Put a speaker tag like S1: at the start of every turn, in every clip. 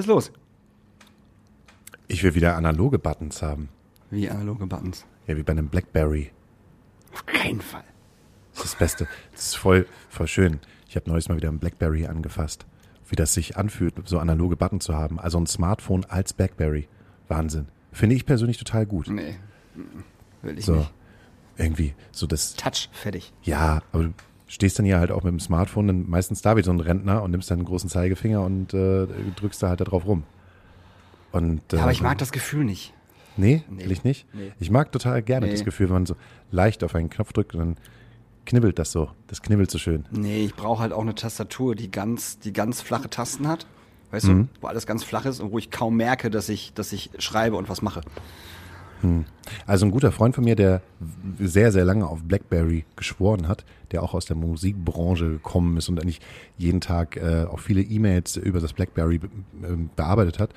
S1: Was ist los?
S2: Ich will wieder analoge Buttons haben.
S1: Wie analoge Buttons.
S2: Ja, wie bei einem Blackberry.
S1: Auf keinen Fall.
S2: Das ist das Beste. Das ist voll, voll schön. Ich habe neulich mal wieder ein Blackberry angefasst. Wie das sich anfühlt, so analoge Button zu haben. Also ein Smartphone als Blackberry. Wahnsinn. Finde ich persönlich total gut.
S1: Nee. Will ich
S2: So.
S1: nicht.
S2: Irgendwie, so das,
S1: Touch, fertig.
S2: ja, aber du stehst dann ja halt auch mit dem Smartphone, dann meistens da wie so ein Rentner und nimmst dann einen großen Zeigefinger und äh, drückst da halt da drauf rum. Und, äh,
S1: Ja, aber ich mag das Gefühl nicht.
S2: Nee,
S1: Nee.
S2: will ich nicht.
S1: Nee.
S2: Ich mag total gerne
S1: Nee.
S2: das Gefühl, wenn man so leicht auf einen Knopf drückt und dann knibbelt das so. Das knibbelt so schön.
S1: Nee, ich brauche halt auch eine Tastatur, die ganz, die ganz flache Tasten hat. Weißt
S2: Mhm.
S1: du, wo alles ganz flach ist und wo ich kaum merke, dass ich, dass ich schreibe und was mache.
S2: Also ein guter Freund von mir, der sehr, sehr lange auf Blackberry geschworen hat, der auch aus der Musikbranche gekommen ist und eigentlich jeden Tag äh, auch viele E-Mails über das Blackberry be ähm, bearbeitet hat,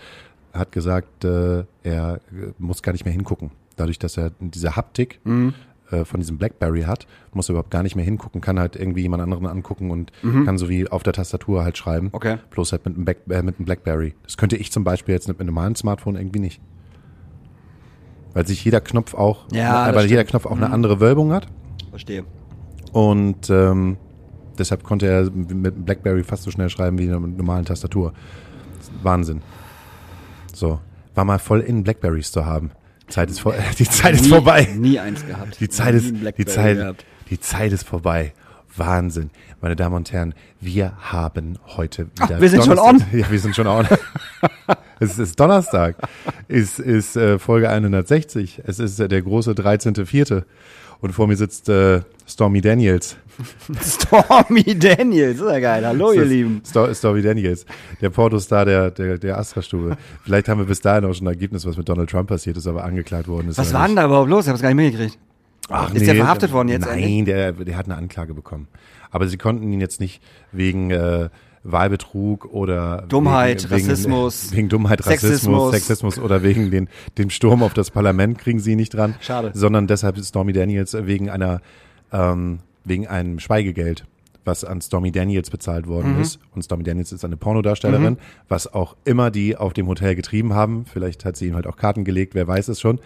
S2: hat gesagt, äh, er äh, muss gar nicht mehr hingucken. Dadurch, dass er diese Haptik äh, von diesem Blackberry hat, muss er überhaupt gar nicht mehr hingucken, kann halt irgendwie jemand anderen angucken und kann so wie auf der Tastatur halt schreiben.
S1: Okay.
S2: Bloß halt mit einem, Back äh, mit einem Blackberry. Das könnte ich zum Beispiel jetzt mit einem normalen Smartphone irgendwie nicht. Weil sich jeder Knopf auch,
S1: Ja, das
S2: weil jeder
S1: stimmt. Mhm.
S2: Knopf auch eine andere Wölbung hat.
S1: Verstehe.
S2: Und ähm, deshalb konnte er mit Blackberry fast so schnell schreiben wie mit einer normalen Tastatur. Wahnsinn. So. War mal voll in Blackberries zu haben. Zeit ist vor, die Zeit ist
S1: nie,
S2: vorbei.
S1: Nie eins gehabt.
S2: Die Zeit ist, die Zeit,
S1: gehabt.
S2: die Zeit ist vorbei. Wahnsinn. Meine Damen und Herren, wir haben heute
S1: Ach,
S2: wieder.
S1: wir sind schon
S2: Donnerstag- Ja, wir sind schon on. es ist Donnerstag. Es ist äh, Folge 160. Es ist äh, der große 13.4. Und vor mir sitzt äh, Stormy Daniels.
S1: Stormy Daniels, ist ja geil. Hallo, ihr
S2: ist
S1: Lieben.
S2: Sto Stormy Daniels, der Portostar der, der, der Astra-Stube. Vielleicht haben wir bis dahin auch schon ein Ergebnis, was mit Donald Trump passiert ist, aber angeklagt worden ist.
S1: Was war denn da überhaupt los? Ich hab's gar nicht mitgekriegt.
S2: Ach,
S1: Ist der verhaftet worden jetzt
S2: Nein, der, der hat eine Anklage bekommen. Aber sie konnten ihn jetzt nicht wegen äh, Wahlbetrug oder
S1: Dummheit,
S2: wegen,
S1: Rassismus,
S2: wegen, wegen Dummheit, Rassismus,
S1: Sexismus.
S2: Sexismus oder wegen den, dem Sturm auf das Parlament kriegen sie nicht dran.
S1: Schade.
S2: Sondern deshalb ist Stormy Daniels wegen einer ähm, wegen einem Schweigegeld, was an Stormy Daniels bezahlt worden
S1: Mhm.
S2: ist. Und Stormy Daniels ist eine Pornodarstellerin, was auch immer die auf dem Hotel getrieben haben. Vielleicht hat sie ihm halt auch Karten gelegt, wer weiß es schon.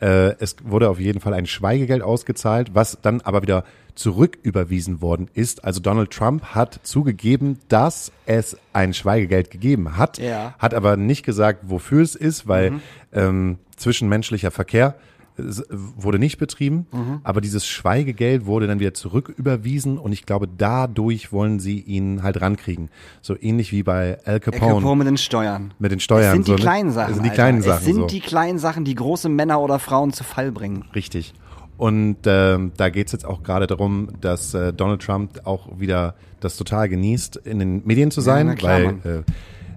S2: Äh, es wurde auf jeden Fall ein Schweigegeld ausgezahlt, was dann aber wieder zurücküberwiesen worden ist. Also Donald Trump hat zugegeben, dass es ein Schweigegeld gegeben hat,
S1: Ja.
S2: hat aber nicht gesagt, wofür es ist, weil ähm, zwischenmenschlicher Verkehr wurde nicht betrieben, aber dieses Schweigegeld wurde dann wieder zurücküberwiesen und ich glaube, dadurch wollen sie ihn halt rankriegen. So ähnlich wie bei Al
S1: El
S2: Capone,
S1: Capone mit den Steuern.
S2: mit den Steuern.
S1: Es sind die
S2: so, ne?
S1: kleinen Sachen.
S2: Das sind die
S1: Alter.
S2: kleinen Sachen.
S1: Es sind
S2: so.
S1: die kleinen Sachen, die große Männer oder Frauen zu Fall bringen.
S2: Richtig. Und ähm, da geht's jetzt auch gerade darum, dass äh, Donald Trump auch wieder das total genießt, in den Medien zu sein,
S1: na klar,
S2: weil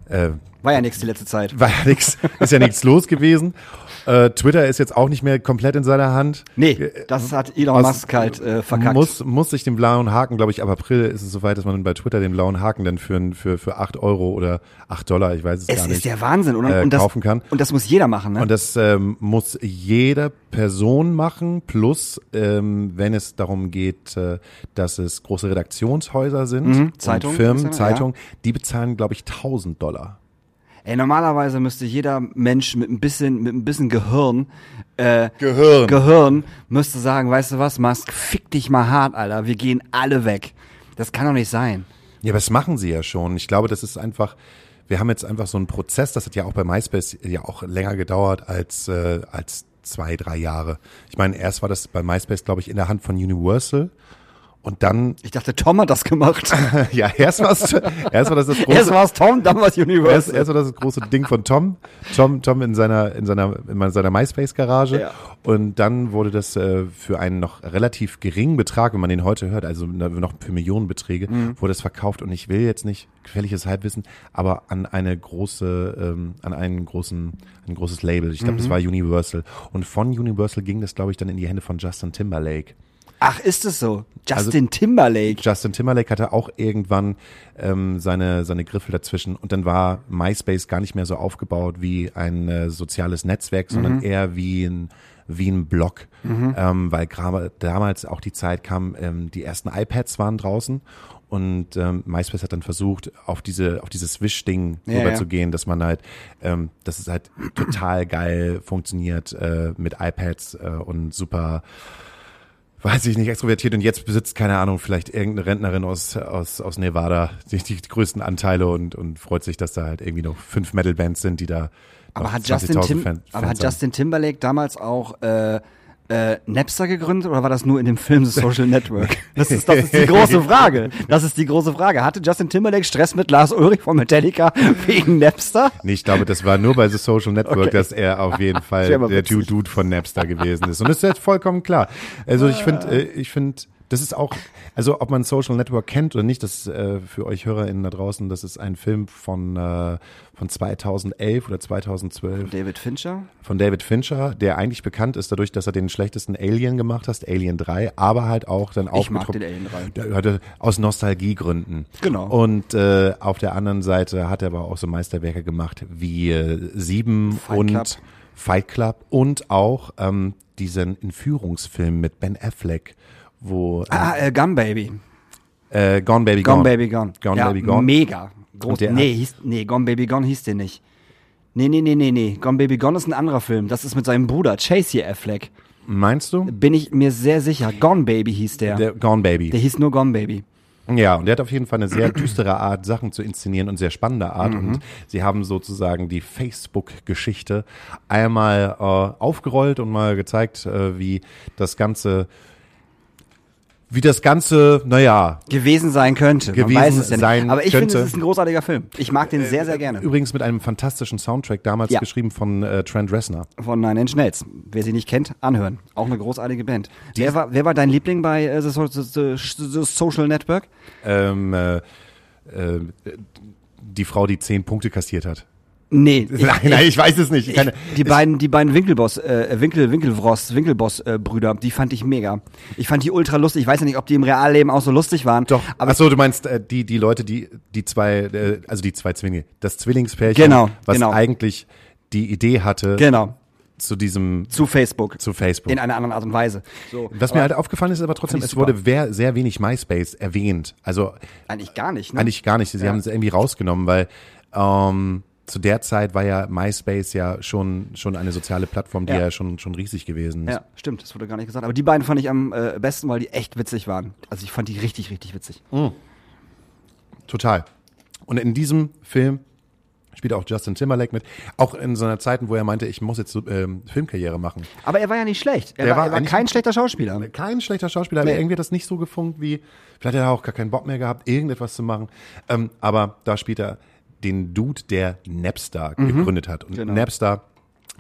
S2: äh, äh,
S1: War ja nichts die letzte Zeit.
S2: war ja nix, ist ja nichts los gewesen. Äh, Twitter ist jetzt auch nicht mehr komplett in seiner Hand.
S1: Nee, das hat Elon
S2: aus-
S1: Musk halt äh, verkackt.
S2: Muss, muss sich den blauen Haken, glaube ich, ab April ist es soweit, dass man bei Twitter den blauen Haken dann für, für, für 8 Euro oder 8 Dollar, ich weiß es,
S1: es
S2: gar nicht,
S1: ist der Wahnsinn. Und,
S2: äh,
S1: und, das,
S2: kaufen kann.
S1: und das muss jeder machen, ne?
S2: Und das ähm, muss jede Person machen, plus ähm, wenn es darum geht, äh, dass es große Redaktionshäuser sind,
S1: Mhm,
S2: und
S1: Zeitungen,
S2: Firmen,
S1: ja.
S2: Zeitungen, die bezahlen, glaube ich, 1000 Dollar.
S1: Ey, normalerweise müsste jeder Mensch mit ein bisschen, mit ein bisschen Gehirn, äh,
S2: Gehirn.
S1: Gehirn, müsste sagen, weißt du was, Musk, fick dich mal hart, Alter. Wir gehen alle weg. Das kann doch nicht sein.
S2: Ja, aber das machen sie ja schon. Ich glaube, das ist einfach, wir haben jetzt einfach so einen Prozess, das hat ja auch bei MySpace ja auch länger gedauert als, äh, als zwei, drei Jahre. Ich meine, erst war das bei MySpace, glaube ich, in der Hand von Universal. Und dann,
S1: Ich dachte, Tom hat das gemacht.
S2: ja, erst war es, erst war das das große,
S1: Erst war es Tom, dann war es
S2: Erst,
S1: Universal.
S2: erst war das, das große Ding von Tom. Tom, Tom in seiner, in seiner, in seiner MySpace-Garage.
S1: Ja.
S2: Und dann wurde das äh, für einen noch relativ geringen Betrag, wenn man den heute hört, also noch für Millionenbeträge,
S1: Mhm.
S2: wurde es verkauft. Und ich will jetzt nicht gefährliches Halbwissen, aber an eine große, ähm, an einen großen, ein großes Label. Ich glaube,
S1: Mhm.
S2: das war Universal. Und von Universal ging das, glaube ich, dann in die Hände von Justin Timberlake.
S1: Ach, ist es so?
S2: Also
S1: Justin Timberlake.
S2: Justin Timberlake hatte auch irgendwann ähm, seine, seine Griffel dazwischen und dann war MySpace gar nicht mehr so aufgebaut wie ein äh, soziales Netzwerk, sondern eher wie ein wie ein Block, ähm, weil gerade damals auch die Zeit kam, ähm, die ersten iPads waren draußen und ähm, MySpace hat dann versucht, auf diese, auf dieses Wish-Ding
S1: Ja,
S2: rüber
S1: ja.
S2: dass man halt, ähm, dass es halt total geil funktioniert äh, mit iPads äh, und super weiß ich nicht, extrovertiert und jetzt besitzt, keine Ahnung, vielleicht irgendeine Rentnerin aus, aus, aus Nevada die, die größten Anteile und, und freut sich, dass da halt irgendwie noch fünf Metal-Bands sind, die da
S1: Aber hat, Justin
S2: 20.000
S1: Tim, aber hat. Justin Timberlake damals auch äh, äh, Napster gegründet oder war das nur in dem Film The Social Network? Das ist, das ist die große Frage. Das ist die große Frage. Hatte Justin Timberlake Stress mit Lars Ulrich von Metallica wegen Napster?
S2: Nee, ich glaube, das war nur bei The Social Network,
S1: Okay.
S2: dass er auf jeden Fall der. Dude von Napster gewesen ist. Und das ist jetzt vollkommen klar. Also ich finde, äh, ich finde, das ist auch, also ob man Social Network kennt oder nicht, das ist äh, für euch HörerInnen da draußen, das ist ein Film von, äh, von 2011 oder 2012
S1: David Fincher?
S2: von David Fincher, der eigentlich bekannt ist dadurch, dass er den schlechtesten Alien gemacht hat, Alien 3, aber halt auch dann
S1: Ich mag den Alien 3.
S2: der aus Nostalgiegründen.
S1: Genau.
S2: Und äh, auf der anderen Seite hat er aber auch so Meisterwerke gemacht wie äh, Sieben
S1: Fight
S2: und
S1: Club.
S2: Fight Club und auch ähm, diesen Entführungsfilm mit Ben Affleck, wo äh,
S1: Ah, äh, Gun Baby.
S2: äh, Gone Baby
S1: Gone,
S2: Gone.
S1: Baby Gone.
S2: Gone
S1: ja,
S2: Baby Gone.
S1: Mega. Groß.
S2: Der
S1: Nee, hieß, nee, Gone Baby Gone hieß der nicht. Nee, nee, nee, nee, nee. Gone Baby Gone ist ein anderer Film. Das ist mit seinem Bruder, Chasey Affleck.
S2: Meinst du?
S1: Bin ich mir sehr sicher. Gone Baby hieß der. Der,
S2: Der Gone Baby.
S1: hieß nur Gone Baby.
S2: Ja, und der hat auf jeden Fall eine sehr düstere Art, Sachen zu inszenieren und sehr spannende Art. Und sie haben sozusagen die Facebook-Geschichte einmal äh, aufgerollt und mal gezeigt, äh, wie das Ganze, wie das Ganze, naja,
S1: Gewesen sein könnte. Man
S2: Gewesen
S1: weiß es ja
S2: sein
S1: Aber ich
S2: könnte.
S1: finde, es ist ein großartiger Film. Ich mag den sehr, sehr gerne.
S2: übrigens mit einem fantastischen Soundtrack, damals
S1: Ja.
S2: geschrieben von äh, Trent Reznor.
S1: Von Nine Inch Nails. Wer sie nicht kennt, anhören. Auch eine großartige Band. Wer war, wer war dein Liebling bei äh, the, the, the Social Network?
S2: Ähm, äh, äh, die Frau, die zehn Punkte kassiert hat.
S1: Nee. ich-
S2: nein, nein, ich weiß es nicht. Ich
S1: die beiden, die beiden Winkelboss, äh, Winkel, Winkelwrost, Winkelboss-Brüder, die fand ich mega. Ich fand die ultra lustig. Ich weiß ja nicht, ob die im Realleben auch so lustig waren.
S2: Doch,
S1: aber
S2: Ach so, du meinst äh, die die Leute, die die zwei, äh, also die zwei Zwillinge, das Zwillingspärchen,
S1: Genau,
S2: was
S1: genau.
S2: eigentlich die Idee hatte
S1: genau
S2: zu diesem
S1: zu Facebook.
S2: zu Facebook.
S1: In einer anderen Art und Weise. So.
S2: was mir halt aufgefallen ist, aber trotzdem, es wurde wer, sehr wenig MySpace erwähnt. Also
S1: eigentlich gar nicht. Ne?
S2: eigentlich gar nicht. Sie
S1: Ja.
S2: haben es irgendwie rausgenommen, weil ähm, zu der Zeit war ja MySpace ja schon schon eine soziale Plattform, die ja,
S1: Ja.
S2: schon schon riesig gewesen ist.
S1: Ja, stimmt, das wurde gar nicht gesagt. Aber die beiden fand ich am äh, besten, weil die echt witzig waren. Also ich fand die richtig, richtig witzig.
S2: Total. Und in diesem Film spielt auch Justin Timberlake mit, auch in so einer Zeiten, wo er meinte, ich muss jetzt so, ähm, Filmkarriere machen.
S1: Aber er war ja nicht schlecht. Er, war,
S2: war
S1: er war kein schlechter Schauspieler.
S2: Kein schlechter Schauspieler, aber
S1: Nee.
S2: irgendwie hat das nicht so gefunkt wie, vielleicht hat er auch gar keinen Bock mehr gehabt, irgendetwas zu machen. Ähm, aber da spielt er den Dude, der Napster gegründet hat. Und
S1: Genau.
S2: Napster,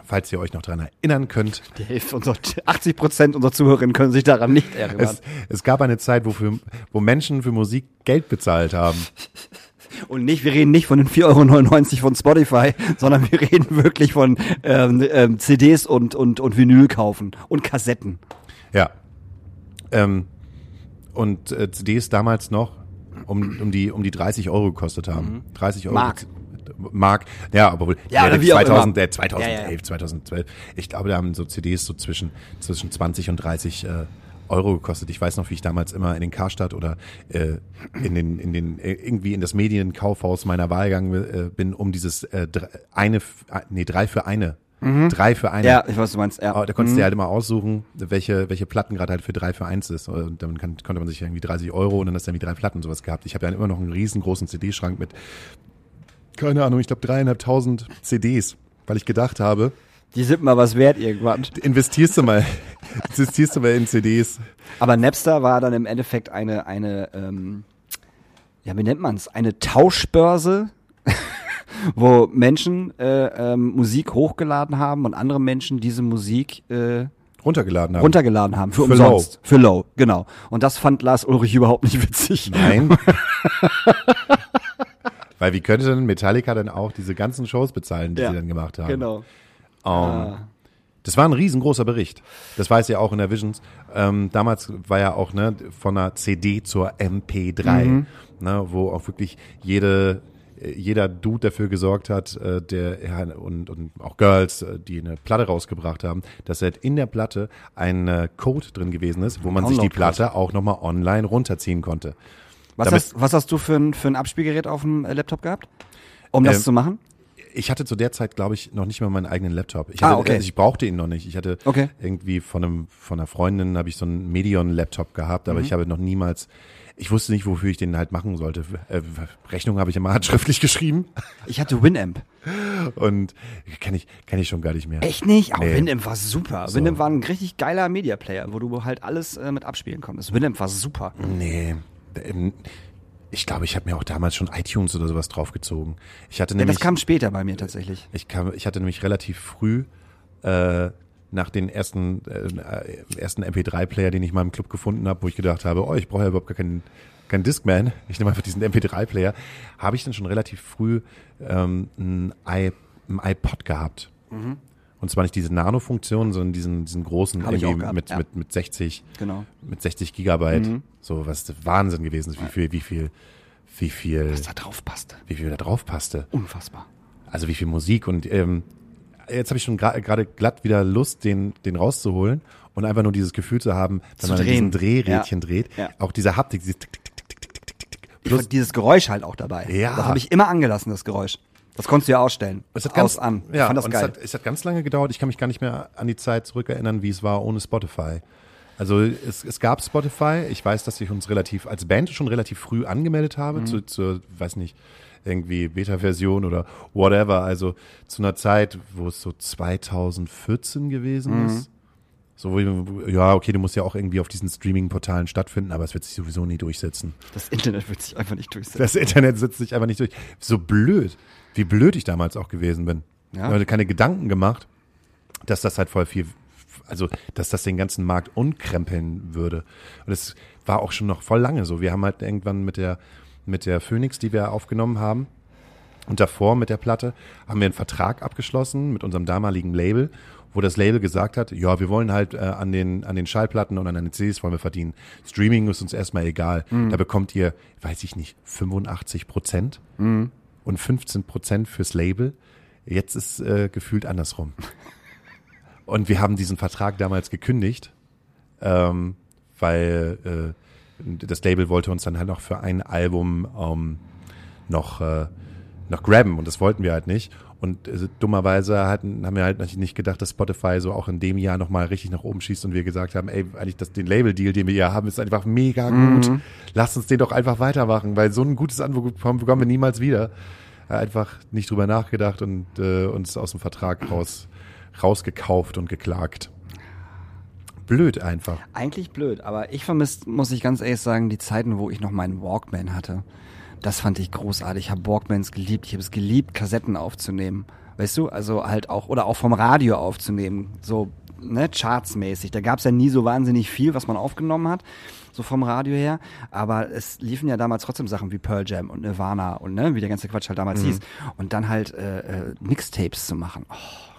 S2: falls ihr euch noch daran erinnern könnt,
S1: Die Hälfte unserer, 80 Prozent unserer Zuhörerinnen können sich daran nicht erinnern.
S2: es, es gab eine Zeit, wo, für, wo Menschen für Musik Geld bezahlt haben.
S1: Und nicht, wir reden nicht von den 4,99 Euro von Spotify, sondern wir reden wirklich von ähm, ähm, CDs und, und, und Vinyl kaufen und Kassetten.
S2: Ja. Ähm, und äh, CDs damals noch um, um, die, um die 30 Euro gekostet haben. 30 Euro.
S1: Mhm. Mark.
S2: Mark, ja, aber wohl,
S1: Ja,
S2: der
S1: wie auch
S2: 2000,
S1: immer.
S2: der 2011,
S1: Ja, ja, ja.
S2: 2012. Ich glaube, da haben so CDs so zwischen, zwischen 20 und 30 äh, Euro gekostet. Ich weiß noch, wie ich damals immer in den Karstadt oder äh, in den, in den, äh, irgendwie in das Medienkaufhaus meiner Wahl gegangen äh, bin, um dieses äh, drei, eine, äh, nee, drei für eine. Drei für eine.
S1: Mhm. Ja, ich weiß, was du meinst. Ja.
S2: Da konntest du dir halt immer aussuchen, welche, welche Platten gerade halt für 3 für 1 ist. Und dann kann, konnte man sich irgendwie 30 Euro und dann hast du irgendwie drei Platten und sowas gehabt. Ich habe dann immer noch einen riesengroßen CD-Schrank mit, keine Ahnung, ich glaube dreieinhalbtausend CDs, weil ich gedacht habe,
S1: Die sind mal was wert irgendwann.
S2: investierst du mal, investierst du mal in CDs.
S1: Aber Napster war dann im Endeffekt eine, eine ähm, ja, wie nennt man's? Eine Tauschbörse, wo Menschen äh, ähm, Musik hochgeladen haben und andere Menschen diese Musik äh,
S2: Runtergeladen haben.
S1: runtergeladen haben. Für,
S2: Für
S1: umsonst. Für low, genau. Und das fand Lars Ulrich überhaupt nicht witzig.
S2: Nein. Weil wie könnte denn Metallica denn auch diese ganzen Shows bezahlen, die
S1: Ja,
S2: sie dann gemacht haben?
S1: Genau.
S2: Ähm, Das war ein riesengroßer Bericht. Das weiß ja auch in der Visions. Ähm, damals war ja auch ne, von einer CD zur MP3,
S1: Mhm.
S2: ne, wo auch wirklich jede jeder Dude dafür gesorgt hat, äh, der und, und auch Girls, äh, die eine Platte rausgebracht haben, dass halt in der Platte ein äh, Code drin gewesen ist, wo man sich die. Platte auch nochmal online runterziehen konnte.
S1: Was,
S2: Damit-
S1: hast, was hast du für ein, für ein Abspielgerät auf dem Laptop gehabt? Um das
S2: Ähm,
S1: zu machen?
S2: Ich hatte zu der Zeit, glaube ich, noch nicht mal meinen eigenen Laptop. Ich,
S1: Ah,
S2: hatte,
S1: okay.
S2: also ich brauchte ihn noch nicht. Ich hatte
S1: Okay.
S2: irgendwie von einem von einer Freundin habe ich so einen Medion-Laptop gehabt,
S1: Mhm.
S2: aber ich habe noch niemals. Ich wusste nicht, wofür ich den halt machen sollte. Äh, Rechnung habe ich immer handschriftlich geschrieben
S1: Ich hatte Winamp.
S2: und kenne ich kenne ich schon gar nicht mehr.
S1: Echt nicht? Auch
S2: Nee.
S1: Winamp war super. Winamp war ein richtig geiler Media-Player, wo du halt alles äh, mit abspielen konntest. Winamp war super.
S2: Nee. Ähm, Ich glaube, ich habe mir auch damals schon iTunes oder sowas draufgezogen. Ich hatte
S1: Ja,
S2: nämlich
S1: das kam später bei mir tatsächlich.
S2: Ich, kam, ich hatte nämlich relativ früh äh, nach den ersten, äh, ersten MP3-Player, den ich mal im Club gefunden habe, wo ich gedacht habe, oh, ich brauche ja überhaupt gar keinen, keinen Discman, ich nehme einfach diesen MP3-Player, habe ich dann schon relativ früh ähm, ein, I, ein iPod gehabt. Und zwar nicht diese Nano-Funktion, sondern diesen, diesen großen irgendwie
S1: gehabt,
S2: mit,
S1: ja.
S2: mit, mit 60
S1: Genau.
S2: mit 60 Gigabyte, so was Wahnsinn gewesen ist, wie viel, wie viel, wie viel,
S1: Was da drauf passte.
S2: wie viel da drauf passte.
S1: Unfassbar.
S2: Also wie viel Musik und ähm, jetzt habe ich schon gra- gerade glatt wieder Lust, den, den rauszuholen und einfach nur dieses Gefühl zu haben, wenn
S1: Zu
S2: man an
S1: drehen.
S2: diesen Drehrädchen
S1: Ja.
S2: dreht,
S1: Ja.
S2: auch diese Haptik, dieses Tick, Tick, Tick, Tick, Tick, Tick, Tick, Tick.
S1: Ich
S2: Plus,
S1: dieses Geräusch halt auch dabei.
S2: Ja.
S1: Das habe ich immer angelassen, das Geräusch. Das konntest du ja ausstellen.
S2: es hat ganz,
S1: Aus an. Ich
S2: ja,
S1: fand das geil.
S2: Es, hat, es hat ganz lange gedauert. Ich kann mich gar nicht mehr an die Zeit zurückerinnern, wie es war ohne Spotify. Also es, es gab Spotify. Ich weiß, dass ich uns relativ als Band schon relativ früh angemeldet habe
S1: Mhm.
S2: zu, zur, weiß nicht, irgendwie Beta-Version oder whatever. Also zu einer Zeit, wo es so 2014 gewesen
S1: Mhm.
S2: ist. So, ja, okay, du musst ja auch irgendwie auf diesen Streaming-Portalen stattfinden, aber es wird sich sowieso nie durchsetzen.
S1: das Internet wird sich einfach nicht durchsetzen.
S2: Das Internet setzt sich einfach nicht durch. So blöd, wie blöd ich damals auch gewesen bin.
S1: Ja.
S2: Ich hatte keine Gedanken gemacht, dass das halt voll viel, also, dass das den ganzen Markt unkrempeln würde. Und es war auch schon noch voll lange so. Wir haben halt irgendwann mit der, mit der Phoenix, die wir aufgenommen haben, und davor mit der Platte haben wir einen Vertrag abgeschlossen mit unserem damaligen Label, wo das Label gesagt hat, ja, wir wollen halt äh, an den an den Schallplatten und an den CDs wollen wir verdienen. Streaming ist uns erstmal egal. Da bekommt ihr, weiß ich nicht, 85 Prozent und 15 Prozent fürs Label. Jetzt ist äh, gefühlt andersrum. Und wir haben diesen Vertrag damals gekündigt, ähm, weil äh, das Label wollte uns dann halt noch für ein Album ähm, noch, äh, noch grabben und das wollten wir halt nicht. Und äh, dummerweise hatten, haben wir halt nicht gedacht, dass Spotify so auch in dem Jahr nochmal richtig nach oben schießt und wir gesagt haben, ey, eigentlich das, den Label-Deal, den wir hier haben, ist einfach mega gut. Lass uns den doch einfach weitermachen, weil so ein gutes Angebot bekommen wir niemals wieder. Einfach nicht drüber nachgedacht und äh, uns aus dem Vertrag raus, rausgekauft und geklagt. Blöd einfach.
S1: Eigentlich blöd, aber ich vermisst, muss ich ganz ehrlich sagen, die Zeiten, wo ich noch meinen Walkman hatte. Das fand ich großartig. Ich habe Walkmans geliebt. Ich habe es geliebt, Kassetten aufzunehmen. Weißt du, also halt auch, oder auch vom Radio aufzunehmen. So, ne, chartsmäßig. Da gab's ja nie so wahnsinnig viel, was man aufgenommen hat, so vom Radio her. Aber es liefen ja damals trotzdem Sachen wie Pearl Jam und Nirvana und ne, wie der ganze Quatsch halt damals
S2: Mhm.
S1: hieß. Und dann halt äh, äh, Mixtapes zu machen. Oh,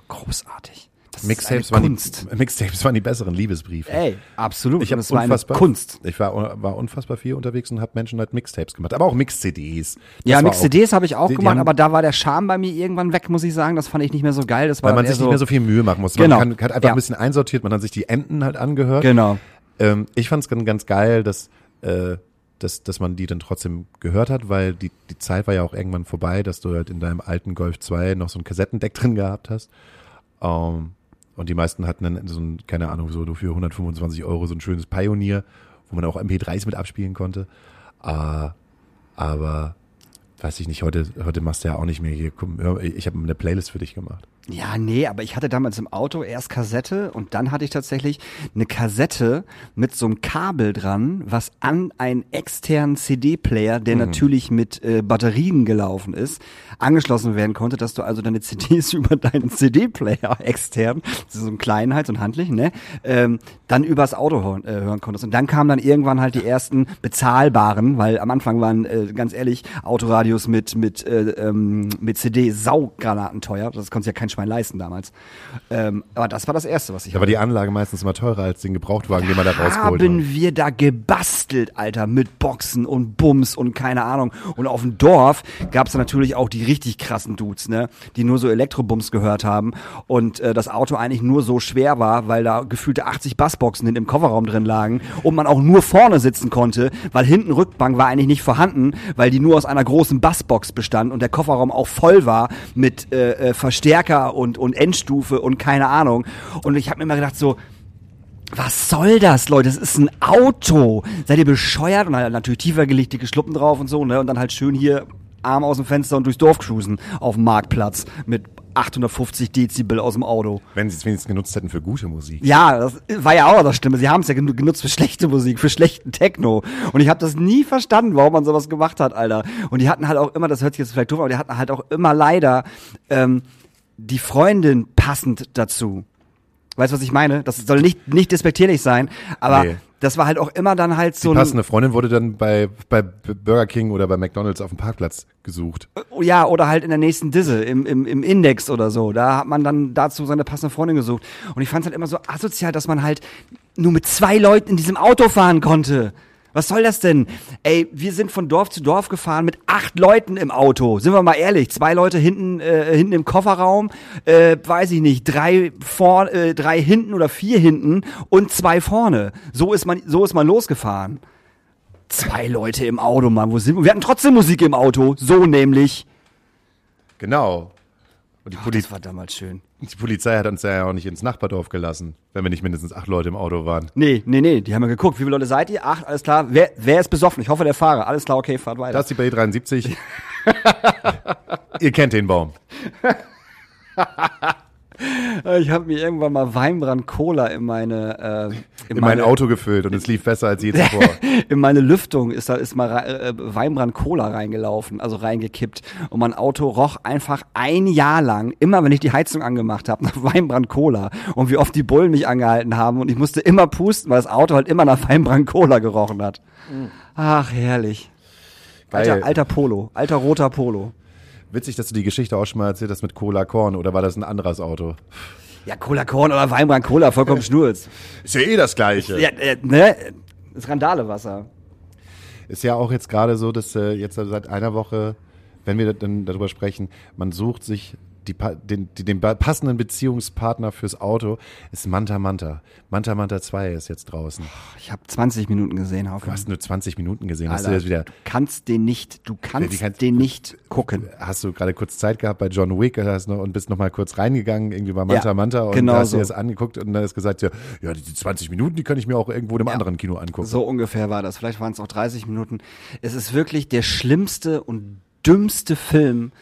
S1: großartig. Das
S2: Mixtapes waren,
S1: Kunst.
S2: die, Mixtapes waren die besseren Liebesbriefe.
S1: Ey, absolut.
S2: Ich habe unfassbar
S1: Kunst.
S2: Ich war, war unfassbar viel unterwegs und habe Menschen halt Mixtapes gemacht, aber auch Mix-CDs.
S1: Ja, Mix-CDs habe ich auch
S2: die- die
S1: gemacht,
S2: haben-
S1: aber da war der Charme bei mir irgendwann weg, muss ich sagen. Das fand ich nicht mehr so geil. Das war
S2: Weil man sich nicht mehr so viel Mühe machen muss.
S1: Genau.
S2: Man kann, hat einfach
S1: Ja.
S2: ein bisschen einsortiert, man hat sich die Enden halt angehört.
S1: Genau.
S2: Ähm, ich fand es ganz, ganz geil, dass, äh, dass, dass man die dann trotzdem gehört hat, weil die, die Zeit war ja auch irgendwann vorbei, dass du halt in deinem alten Golf 2 noch so ein Kassettendeck drin gehabt hast. Ähm, und die meisten hatten dann so ein, keine Ahnung, so für 125 Euro so ein schönes Pioneer, wo man auch MP3s mit abspielen konnte. Äh, aber weiß ich nicht, heute, heute machst du ja auch nicht mehr hier. Ich habe eine Playlist für dich gemacht.
S1: Ja, nee, aber ich hatte damals im Auto erst Kassette und dann hatte ich tatsächlich eine Kassette mit so einem Kabel dran, was an einen externen CD-Player, der natürlich mit äh, Batterien gelaufen ist, angeschlossen werden konnte, dass du also deine CDs über deinen CD-Player extern, das ist so ein kleinen halt, so ein handlichen, ne, ähm, dann übers Auto hören, äh, hören konntest. Und dann kamen dann irgendwann halt die ersten bezahlbaren, weil am Anfang waren, äh, ganz ehrlich, Autoradios mit, mit, äh, ähm, mit CD saugranaten teuer. Das konntest ja kein Schwein leisten damals. Ähm, aber das war das Erste, was ich
S2: Da war die Anlage meistens immer teurer als den Gebrauchtwagen, den man da rausgeholt hat.
S1: haben wir da gebastelt, Alter, mit Boxen und Bums und keine Ahnung. Und auf dem Dorf gab's da natürlich auch die richtig krassen Dudes, ne, die nur so Elektrobums gehört haben und äh, das Auto eigentlich nur so schwer war, weil da gefühlte 80 Bassboxen in dem Kofferraum drin lagen und man auch nur vorne sitzen konnte, weil hinten Rückbank war eigentlich nicht vorhanden, weil die nur aus einer großen Bassbox bestand und der Kofferraum auch voll war mit äh, äh, Verstärker und und Endstufe und keine Ahnung. Und ich habe mir immer gedacht so was soll das, Leute? Das ist ein Auto. Seid ihr bescheuert? Und halt natürlich tiefer gelegte Schluppen drauf und so, ne? Und dann halt schön hier Arm aus dem Fenster und durchs Dorf cruisen auf dem Marktplatz mit 850 Dezibel aus dem Auto.
S2: Wenn sie es wenigstens genutzt hätten für gute Musik.
S1: Ja, das war ja auch das Stimme. Sie haben es ja genutzt für schlechte Musik, für schlechten Techno. Und ich habe das nie verstanden, warum man sowas gemacht hat, Alter. Und die hatten halt auch immer, das hört sich jetzt vielleicht doof, aber die hatten halt auch immer leider ähm, die Freundin passend dazu. Weißt du, was ich meine? Das soll nicht, nicht despektierlich sein, aber
S2: Nee.
S1: das war halt auch immer dann halt so
S2: Die passende Freundin wurde dann bei, bei Burger King oder bei McDonalds auf dem Parkplatz gesucht.
S1: ja, oder halt in der nächsten Disse, im, im, im Index oder so. Da hat man dann dazu seine passende Freundin gesucht. Und ich fand es halt immer so asozial, dass man halt nur mit zwei Leuten in diesem Auto fahren konnte. Was soll das denn? Ey, wir sind von Dorf zu Dorf gefahren mit acht Leuten im Auto. Sind wir mal ehrlich. Zwei Leute hinten, äh, hinten im Kofferraum, äh, weiß ich nicht, drei vor, äh, drei hinten oder vier hinten und zwei vorne. So ist man, so ist man losgefahren. Zwei Leute im Auto, Mann. Wo sind wir? Wir hatten trotzdem Musik im Auto. So nämlich.
S2: Genau. Und die,
S1: Ach, das war damals schön.
S2: Die Polizei hat uns ja auch nicht ins Nachbardorf gelassen, wenn wir nicht mindestens acht Leute im Auto waren.
S1: Nee, nee, nee, die haben ja geguckt. Wie viele Leute seid ihr? Acht, alles klar. Wer, wer ist besoffen? Ich hoffe, der Fahrer. Alles klar, okay, fahrt weiter.
S2: Das ist die B73. Ihr kennt den Baum.
S1: ich habe mir irgendwann mal Weinbrand Cola in meine, äh,
S2: In mein Auto gefüllt und es lief besser als je zuvor.
S1: in meine Lüftung ist da ist mal äh, Weinbrand Cola reingelaufen, also reingekippt und mein Auto roch einfach ein Jahr lang, immer wenn ich die Heizung angemacht habe, nach Weinbrand Cola und wie oft die Bullen mich angehalten haben und ich musste immer pusten, weil das Auto halt immer nach Weinbrand Cola gerochen hat. Ach, herrlich.
S2: Geil.
S1: Alter, alter Polo, alter roter Polo.
S2: Witzig, dass du die Geschichte auch schon mal erzählt hast mit Cola Korn oder war das ein anderes Auto?
S1: Ja, Cola Korn oder Weinbrand Cola, vollkommen schnurz.
S2: Ist ja eh das Gleiche.
S1: Ja, äh, ne? Skandalewasser.
S2: Ist ja auch jetzt gerade so, dass äh, jetzt seit einer Woche, wenn wir dann darüber sprechen, man sucht sich die, den, den passenden Beziehungspartner fürs Auto, ist Manta Manta. Manta Manta 2 ist jetzt draußen.
S1: Ich habe 20 Minuten gesehen, Hauke.
S2: Du hast nur 20 Minuten gesehen. Hast
S1: Alter,
S2: du das wieder,
S1: du kannst den nicht, du kannst
S2: kannst-
S1: den nicht gucken.
S2: hast du gerade kurz Zeit gehabt bei John Wick hast noch, und bist noch mal kurz reingegangen, irgendwie bei Manta
S1: Ja,
S2: Manta und
S1: genau
S2: hast dir
S1: so.
S2: das angeguckt und dann hast gesagt, ja, ja, die 20 Minuten, die kann ich mir auch irgendwo in einem anderen Kino angucken.
S1: So ungefähr war das. Vielleicht waren es auch 30 Minuten. Es ist wirklich der schlimmste und dümmste Film,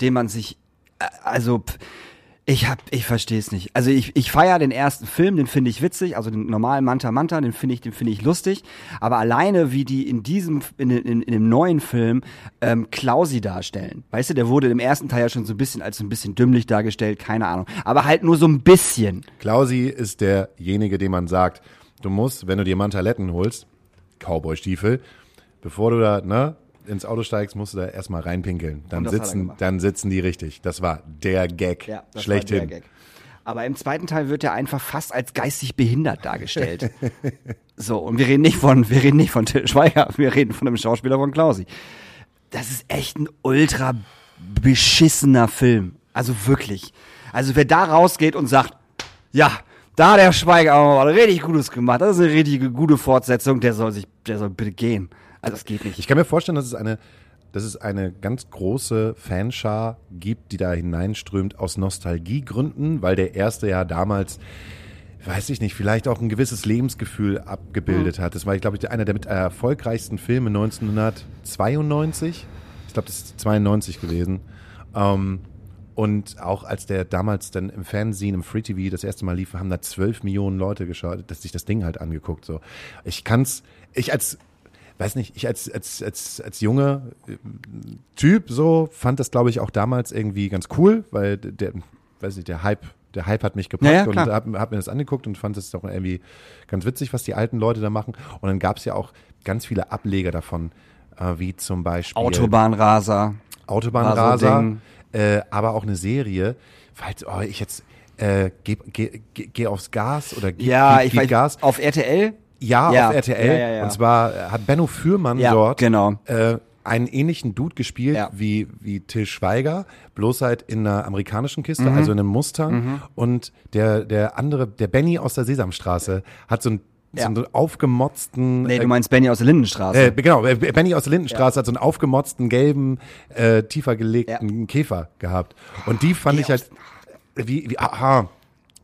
S1: den man sich, also, ich hab, ich verstehe es nicht. Also ich, ich feiere den ersten Film, den finde ich witzig, also den normalen Manta Manta, den finde ich, den finde ich lustig. Aber alleine wie die in diesem, in, in, in dem neuen Film ähm, Klausi darstellen, weißt du, der wurde im ersten Teil ja schon so ein bisschen als so ein bisschen dümmlich dargestellt, keine Ahnung. Aber halt nur so ein bisschen.
S2: Klausi ist derjenige, dem man sagt, du musst, wenn du dir Mantaletten holst, Cowboy-Stiefel, bevor du da ne, ins Auto steigst, musst du da erstmal reinpinkeln. Dann sitzen, dann sitzen die richtig. Das war der Gag.
S1: Ja, das
S2: Schlechthin.
S1: war der Gag. Aber im zweiten Teil wird er einfach fast als geistig behindert dargestellt. so, und wir reden nicht von, wir reden nicht von Till Schweiger, wir reden von einem Schauspieler von Klausi. Das ist echt ein ultra beschissener Film. Also wirklich. Also wer da rausgeht und sagt, ja, da hat der Schweiger aber richtig Gutes gemacht, das ist eine richtige gute Fortsetzung, der soll sich, der soll bitte gehen. Also das geht nicht.
S2: Ich kann mir vorstellen, dass es eine, dass es eine ganz große Fanschar gibt, die da hineinströmt aus Nostalgiegründen, weil der erste ja damals, weiß ich nicht, vielleicht auch ein gewisses Lebensgefühl abgebildet hat. Das war, glaube ich, einer der mit erfolgreichsten Filme 1992. Ich glaube, das ist 92 gewesen. Ähm, und auch als der damals dann im Fernsehen, im Free TV das erste Mal lief, haben da 12 Millionen Leute geschaut, dass sich das Ding halt angeguckt. So, ich kann's, ich als weiß nicht, ich als, als, als, als junger äh, Typ so fand das, glaube ich, auch damals irgendwie ganz cool, weil der, weiß nicht, der Hype, der Hype hat mich gepackt
S1: Ja, ja,
S2: und
S1: klar.
S2: hab, mir das angeguckt und fand es doch irgendwie ganz witzig, was die alten Leute da machen. Und dann gab es ja auch ganz viele Ableger davon, äh, wie zum Beispiel
S1: Autobahnraser.
S2: Autobahnraser. Äh, aber auch eine Serie, falls oh, ich jetzt äh, geh, geh, geh, geh aufs Gas oder geh,
S1: Ja,
S2: geh,
S1: ich
S2: geh
S1: weiß,
S2: Gas.
S1: auf RTL?
S2: Ja,
S1: Ja.
S2: auf RTL.
S1: Ja, ja, ja.
S2: Und zwar hat Benno Fürmann dort
S1: genau.
S2: äh, einen ähnlichen Dude gespielt wie, wie Till Schweiger, bloß halt in einer amerikanischen Kiste,
S1: Mhm.
S2: also in einem Mustang. Und der, der andere, der Benny aus der Sesamstraße, hat so einen,
S1: Ja.
S2: so einen aufgemotzten.
S1: Nee,
S2: äh,
S1: du meinst Benny aus der Lindenstraße.
S2: äh, genau, äh, Benny aus der Lindenstraße hat so einen aufgemotzten, gelben, äh, tiefer gelegten Käfer gehabt. Und die fand
S1: Geh
S2: ich halt, wie, wie, aha,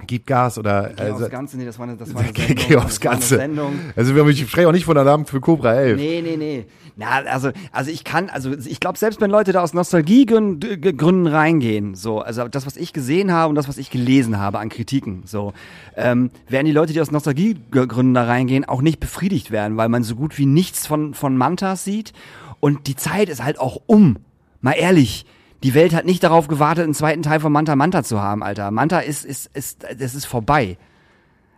S2: gib Gas oder,
S1: Geh
S2: also,
S1: aufs Ganze, nee, das war eine, das war eine Sendung.
S2: geh aufs Ganze.
S1: Sendung.
S2: Also, wir haben- ich spreche auch nicht von Alarm für Cobra 11.
S1: Nee, nee, nee. Na, also, also ich kann, also ich glaube, selbst wenn Leute da aus Nostalgiegründen reingehen, so, also das, was ich gesehen habe und das, was ich gelesen habe an Kritiken, so, ähm, werden die Leute, die aus Nostalgiegründen da reingehen, auch nicht befriedigt werden, weil man so gut wie nichts von, von Mantas sieht. Und die Zeit ist halt auch um. Mal ehrlich. Die Welt hat nicht darauf gewartet, einen zweiten Teil von Manta Manta zu haben, Alter. Manta ist, ist, ist, das ist vorbei.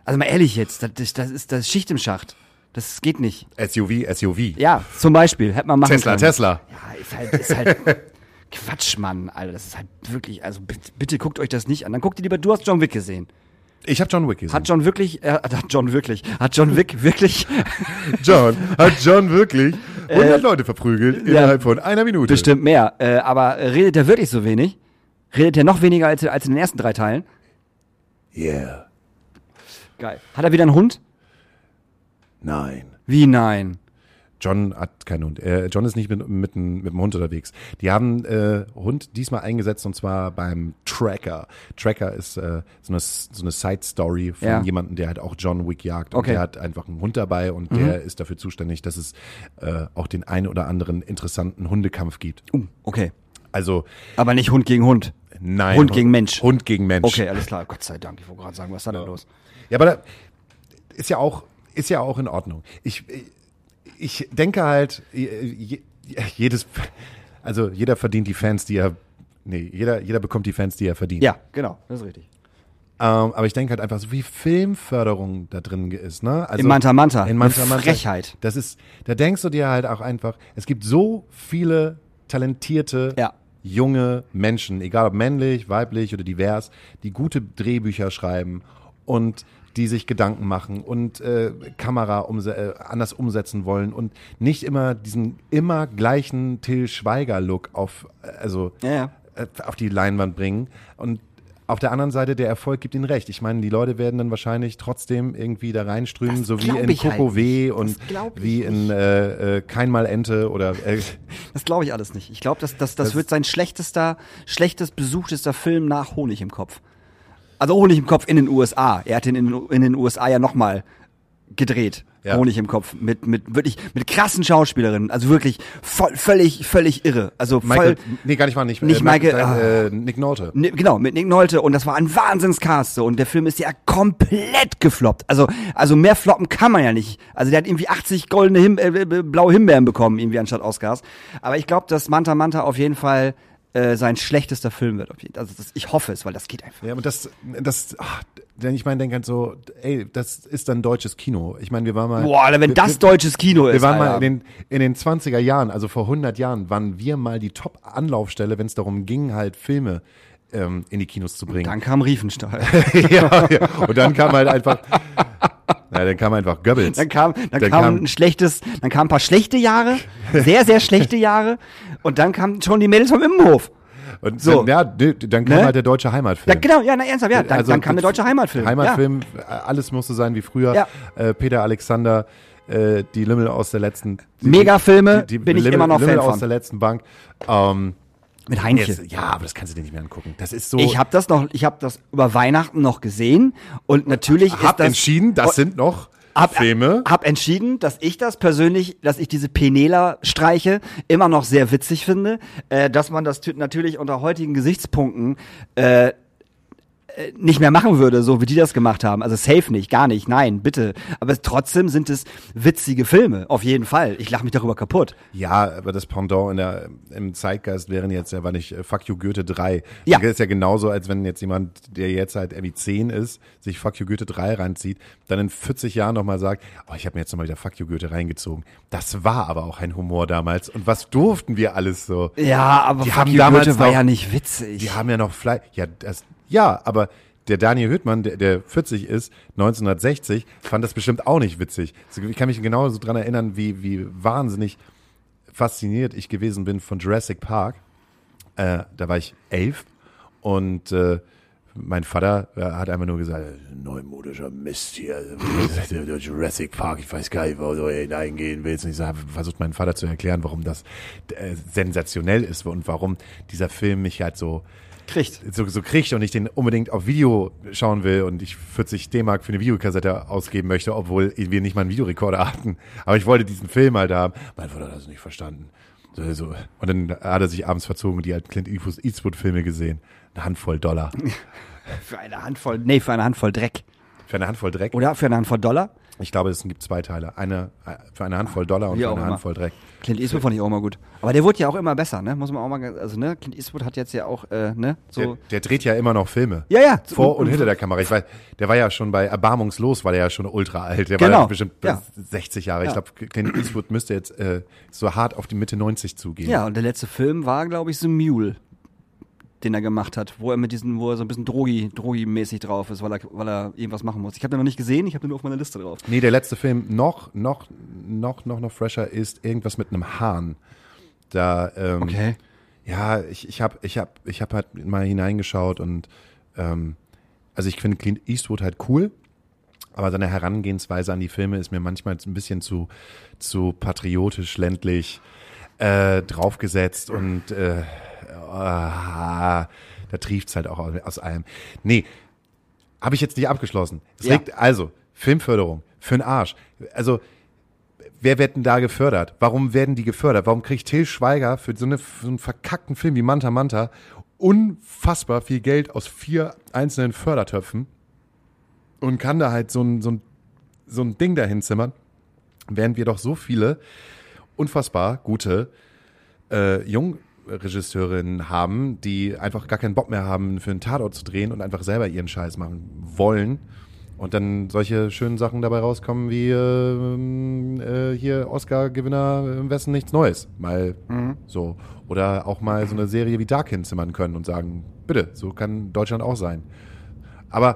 S1: Also mal ehrlich jetzt, das, das ist das ist Schicht im Schacht. Das geht nicht.
S2: SUV, SUV.
S1: Ja, zum Beispiel, hätte man machen
S2: Tesla,
S1: können.
S2: Tesla.
S1: Ja, ist halt, ist halt Quatsch, Mann, Alter. Das ist halt wirklich, also bitte, bitte guckt euch das nicht an. Dann guckt ihr lieber, du hast John Wick gesehen.
S2: Ich habe John Wick gesehen.
S1: Hat John wirklich, äh, hat John wirklich, hat John Wick wirklich
S2: John, hat John wirklich 100 Leute verprügelt innerhalb von einer Minute.
S1: bestimmt mehr. Äh, aber redet er wirklich so wenig? Redet er noch weniger als, als in den ersten drei Teilen?
S2: Yeah.
S1: Geil. Hat er wieder einen Hund?
S2: Nein.
S1: Wie nein?
S2: John hat keinen Hund. Äh, John ist nicht mit, mit, mit dem Hund unterwegs. Die haben äh, Hund diesmal eingesetzt und zwar beim Tracker. Tracker ist äh, so eine, so eine Side-Story von
S1: Ja.
S2: jemandem, der halt auch John Wick jagt. Und
S1: Okay. Mhm.
S2: der hat einfach einen Hund dabei und der ist dafür zuständig, dass es äh, auch den ein oder anderen interessanten Hundekampf gibt.
S1: Uh, okay.
S2: Also
S1: Aber nicht Hund gegen Hund.
S2: nein.
S1: Hund gegen Mensch.
S2: Hund gegen Mensch.
S1: Okay, alles klar. Gott sei Dank. Ich wollte gerade sagen, was ist da denn los?
S2: Ja, aber da ist ja auch, ist ja auch in Ordnung. Ich, ich denke halt, je- jedes, also jeder verdient die Fans, die er, nee, jeder, jeder bekommt die Fans, die er verdient.
S1: Ja, genau. Das ist richtig.
S2: Ähm, aber ich denke halt einfach, so wie Filmförderung da drin ist, ne? Also
S1: In Manta Manta.
S2: In Manta Manta.
S1: Frechheit.
S2: Das ist, da denkst du dir halt auch einfach, es gibt so viele talentierte,
S1: Ja.
S2: junge Menschen, egal ob männlich, weiblich oder divers, die gute Drehbücher schreiben und die sich Gedanken machen und äh, Kamera umse äh, anders umsetzen wollen und nicht immer diesen immer gleichen Till Schweiger Look auf äh, also
S1: Ja, ja.
S2: äh, auf die Leinwand bringen und auf der anderen Seite, der Erfolg gibt ihnen recht. Ich meine, die Leute werden dann wahrscheinlich trotzdem irgendwie da reinströmen,
S1: Das
S2: so wie in
S1: halt
S2: Coco W
S1: nicht.
S2: und wie in äh, äh, Keinmal Ente oder äh,
S1: Das glaube ich alles nicht. Ich glaube, das, das, das,
S2: Das-
S1: wird sein schlechtester, schlechtest besuchtester Film nach Honig im Kopf. Also Honig im Kopf in den USA. Er hat den in, in den USA ja nochmal gedreht.
S2: Ja.
S1: Honig im Kopf. Mit, mit wirklich, mit krassen Schauspielerinnen. Also wirklich voll, völlig, völlig irre. Also voll.
S2: Michael, nee, gar nicht mal nicht,
S1: Nicht
S2: äh,
S1: Michael,
S2: äh, äh, Nick Nolte.
S1: Ne, genau, mit Nick Nolte und das war ein Wahnsinnscast so und der Film ist ja komplett gefloppt. Also also mehr floppen kann man ja nicht. Also der hat irgendwie 80 goldene Him äh, äh, blaue Himbeeren bekommen irgendwie anstatt Oscars. Aber ich glaube, dass Manta Manta auf jeden Fall äh, sein schlechtester Film wird. Also das, ich hoffe es, weil das geht einfach.
S2: Ja, aber das, das, ach, denn ich meine, denke halt so, ey, das ist dann deutsches Kino. Ich meine, wir waren mal.
S1: Boah, wenn
S2: wir,
S1: das deutsches Kino ist.
S2: Wir waren
S1: Alter.
S2: mal in den, in den 20er Jahren, also vor 100 Jahren, waren wir mal die Top-Anlaufstelle, wenn es darum ging, halt Filme ähm, in die Kinos zu bringen.
S1: Dann kam Riefenstahl.
S2: ja, ja. Und dann kam halt einfach, ja, dann kam einfach Goebbels.
S1: Dann kam, dann,
S2: Dann
S1: kam,
S2: kam-
S1: ein schlechtes, dann kam ein paar schlechte Jahre, sehr, sehr schlechte Jahre und dann kamen schon die Mädels vom Immenhof.
S2: Und
S1: so.
S2: dann, ja, dann kam
S1: Ne?
S2: halt der deutsche Heimatfilm.
S1: Ja, genau, ja, na, ernsthaft, ja, dann,
S2: Also,
S1: dann kam der deutsche Heimatfilm.
S2: Heimatfilm, äh, alles musste sein wie früher.
S1: Ja.
S2: Äh, Peter Alexander, äh, die Lümmel aus der letzten.
S1: Megafilme,
S2: die- die
S1: bin ich immer noch
S2: Lümmel
S1: Fan
S2: aus
S1: von.
S2: der letzten Bank. Ähm,
S1: Ja, mit Heinchen.
S2: jetzt, ja, aber das kannst du dir nicht mehr angucken. Das ist so.
S1: Ich habe das noch, ich habe das über Weihnachten noch gesehen und natürlich
S2: hab
S1: das
S2: entschieden, das sind noch
S1: hab,
S2: Filme.
S1: Hab entschieden, dass ich das persönlich, dass ich diese Penela-Streiche immer noch sehr witzig finde, äh, dass man das tü- natürlich unter heutigen Gesichtspunkten äh, nicht mehr machen würde, so wie die das gemacht haben. Also safe nicht, gar nicht, nein, bitte. Aber trotzdem sind es witzige Filme, auf jeden Fall. Ich lache mich darüber kaputt.
S2: Ja, aber das Pendant in der, im Zeitgeist wären jetzt ja, war nicht äh, Fuck You Goethe 3.
S1: Ja.
S2: Das ist ja genauso, als wenn jetzt jemand, der jetzt halt irgendwie 10 ist, sich Fuck You Goethe 3 reinzieht, dann in 40 Jahren nochmal sagt, oh, ich habe mir jetzt nochmal wieder Fuck You Goethe reingezogen. Das war aber auch ein Humor damals. Und was durften wir alles so?
S1: Ja, aber
S2: Die
S1: Fuck
S2: haben
S1: You
S2: damals
S1: Goethe war
S2: noch-
S1: ja nicht witzig.
S2: Die haben ja noch Fleisch. Ja, das, ja, aber der Daniel Hüttmann, der, der 40 ist, 1960, fand das bestimmt auch nicht witzig. Ich kann mich genauso dran erinnern, wie, wie wahnsinnig fasziniert ich gewesen bin von Jurassic Park. Äh, da war ich elf und äh, mein Vater äh, hat einfach nur gesagt, "Äh, neumodischer Mist hier, Jurassic Park, ich weiß gar nicht, wo du hineingehen willst. Und ich habe versucht, meinen Vater zu erklären, warum das äh, sensationell ist und warum dieser Film mich halt so
S1: kriegt.
S2: so, so kriegt und ich den unbedingt auf Video schauen will und ich 40 D-Mark für eine Videokassette ausgeben möchte, obwohl wir nicht mal einen Videorekorder hatten. Aber ich wollte diesen Film halt haben. Mein Vater hat das nicht verstanden. So, so. Und dann hat er sich abends verzogen und die alten Clint Eastwood-Filme gesehen. Eine Handvoll Dollar.
S1: Für eine Handvoll, nee, für eine Handvoll Dreck.
S2: Für eine Handvoll Dreck.
S1: Oder für eine Handvoll Dollar?
S2: Ich glaube, es gibt zwei Teile. Eine äh, für eine Handvoll Dollar und
S1: Wie
S2: für eine
S1: immer.
S2: Handvoll Dreck.
S1: Clint Eastwood fand ich auch immer gut. Aber der wurde ja auch immer besser, ne? Muss man auch mal, also ne? Clint Eastwood hat jetzt ja auch, äh, ne? So.
S2: Der, der dreht ja immer noch Filme.
S1: ja, ja.
S2: Vor und hinter der Kamera. Ich weiß, der war ja schon bei Erbarmungslos, war der ja schon ultra alt. Der
S1: Genau.
S2: war ja bestimmt
S1: Ja.
S2: 60 Jahre. Ich
S1: Ja.
S2: glaube, Clint Eastwood müsste jetzt äh, so hart auf die Mitte 90 zugehen.
S1: Ja, und der letzte Film war, glaube ich, The Mule, den er gemacht hat, wo er mit diesen, wo er so ein bisschen Drogi, Drogi-mäßig drauf ist, weil er, weil er irgendwas machen muss. Ich habe den noch nicht gesehen, ich habe den nur auf meiner Liste drauf.
S2: Nee, der letzte Film noch, noch, noch, noch, noch fresher ist irgendwas mit einem Hahn. Da, ähm, ja, ich, ich habe ich hab, ich hab halt mal hineingeschaut und ähm, also ich finde Clint Eastwood halt cool, aber seine Herangehensweise an die Filme ist mir manchmal ein bisschen zu, zu patriotisch, ländlich äh, draufgesetzt und äh, ah, da trieft's halt auch aus, allem. Nee, habe ich jetzt nicht abgeschlossen. Es
S1: Ja.
S2: liegt also Filmförderung für den Arsch. Also wer wird denn da gefördert? Warum werden die gefördert? Warum kriegt Till Schweiger für so, eine, für so einen verkackten Film wie Manta Manta unfassbar viel Geld aus vier einzelnen Fördertöpfen und kann da halt so ein, so ein, so ein Ding dahin zimmern, während wir doch so viele unfassbar gute äh, Jungregisseurinnen haben, die einfach gar keinen Bock mehr haben, für einen Tatort zu drehen und einfach selber ihren Scheiß machen wollen. Und dann solche schönen Sachen dabei rauskommen wie äh, äh, hier Oscar-Gewinner im Westen nichts Neues. Mal so. Oder auch mal so eine Serie wie Dark hinzimmern können und sagen, bitte, so kann Deutschland auch sein. Aber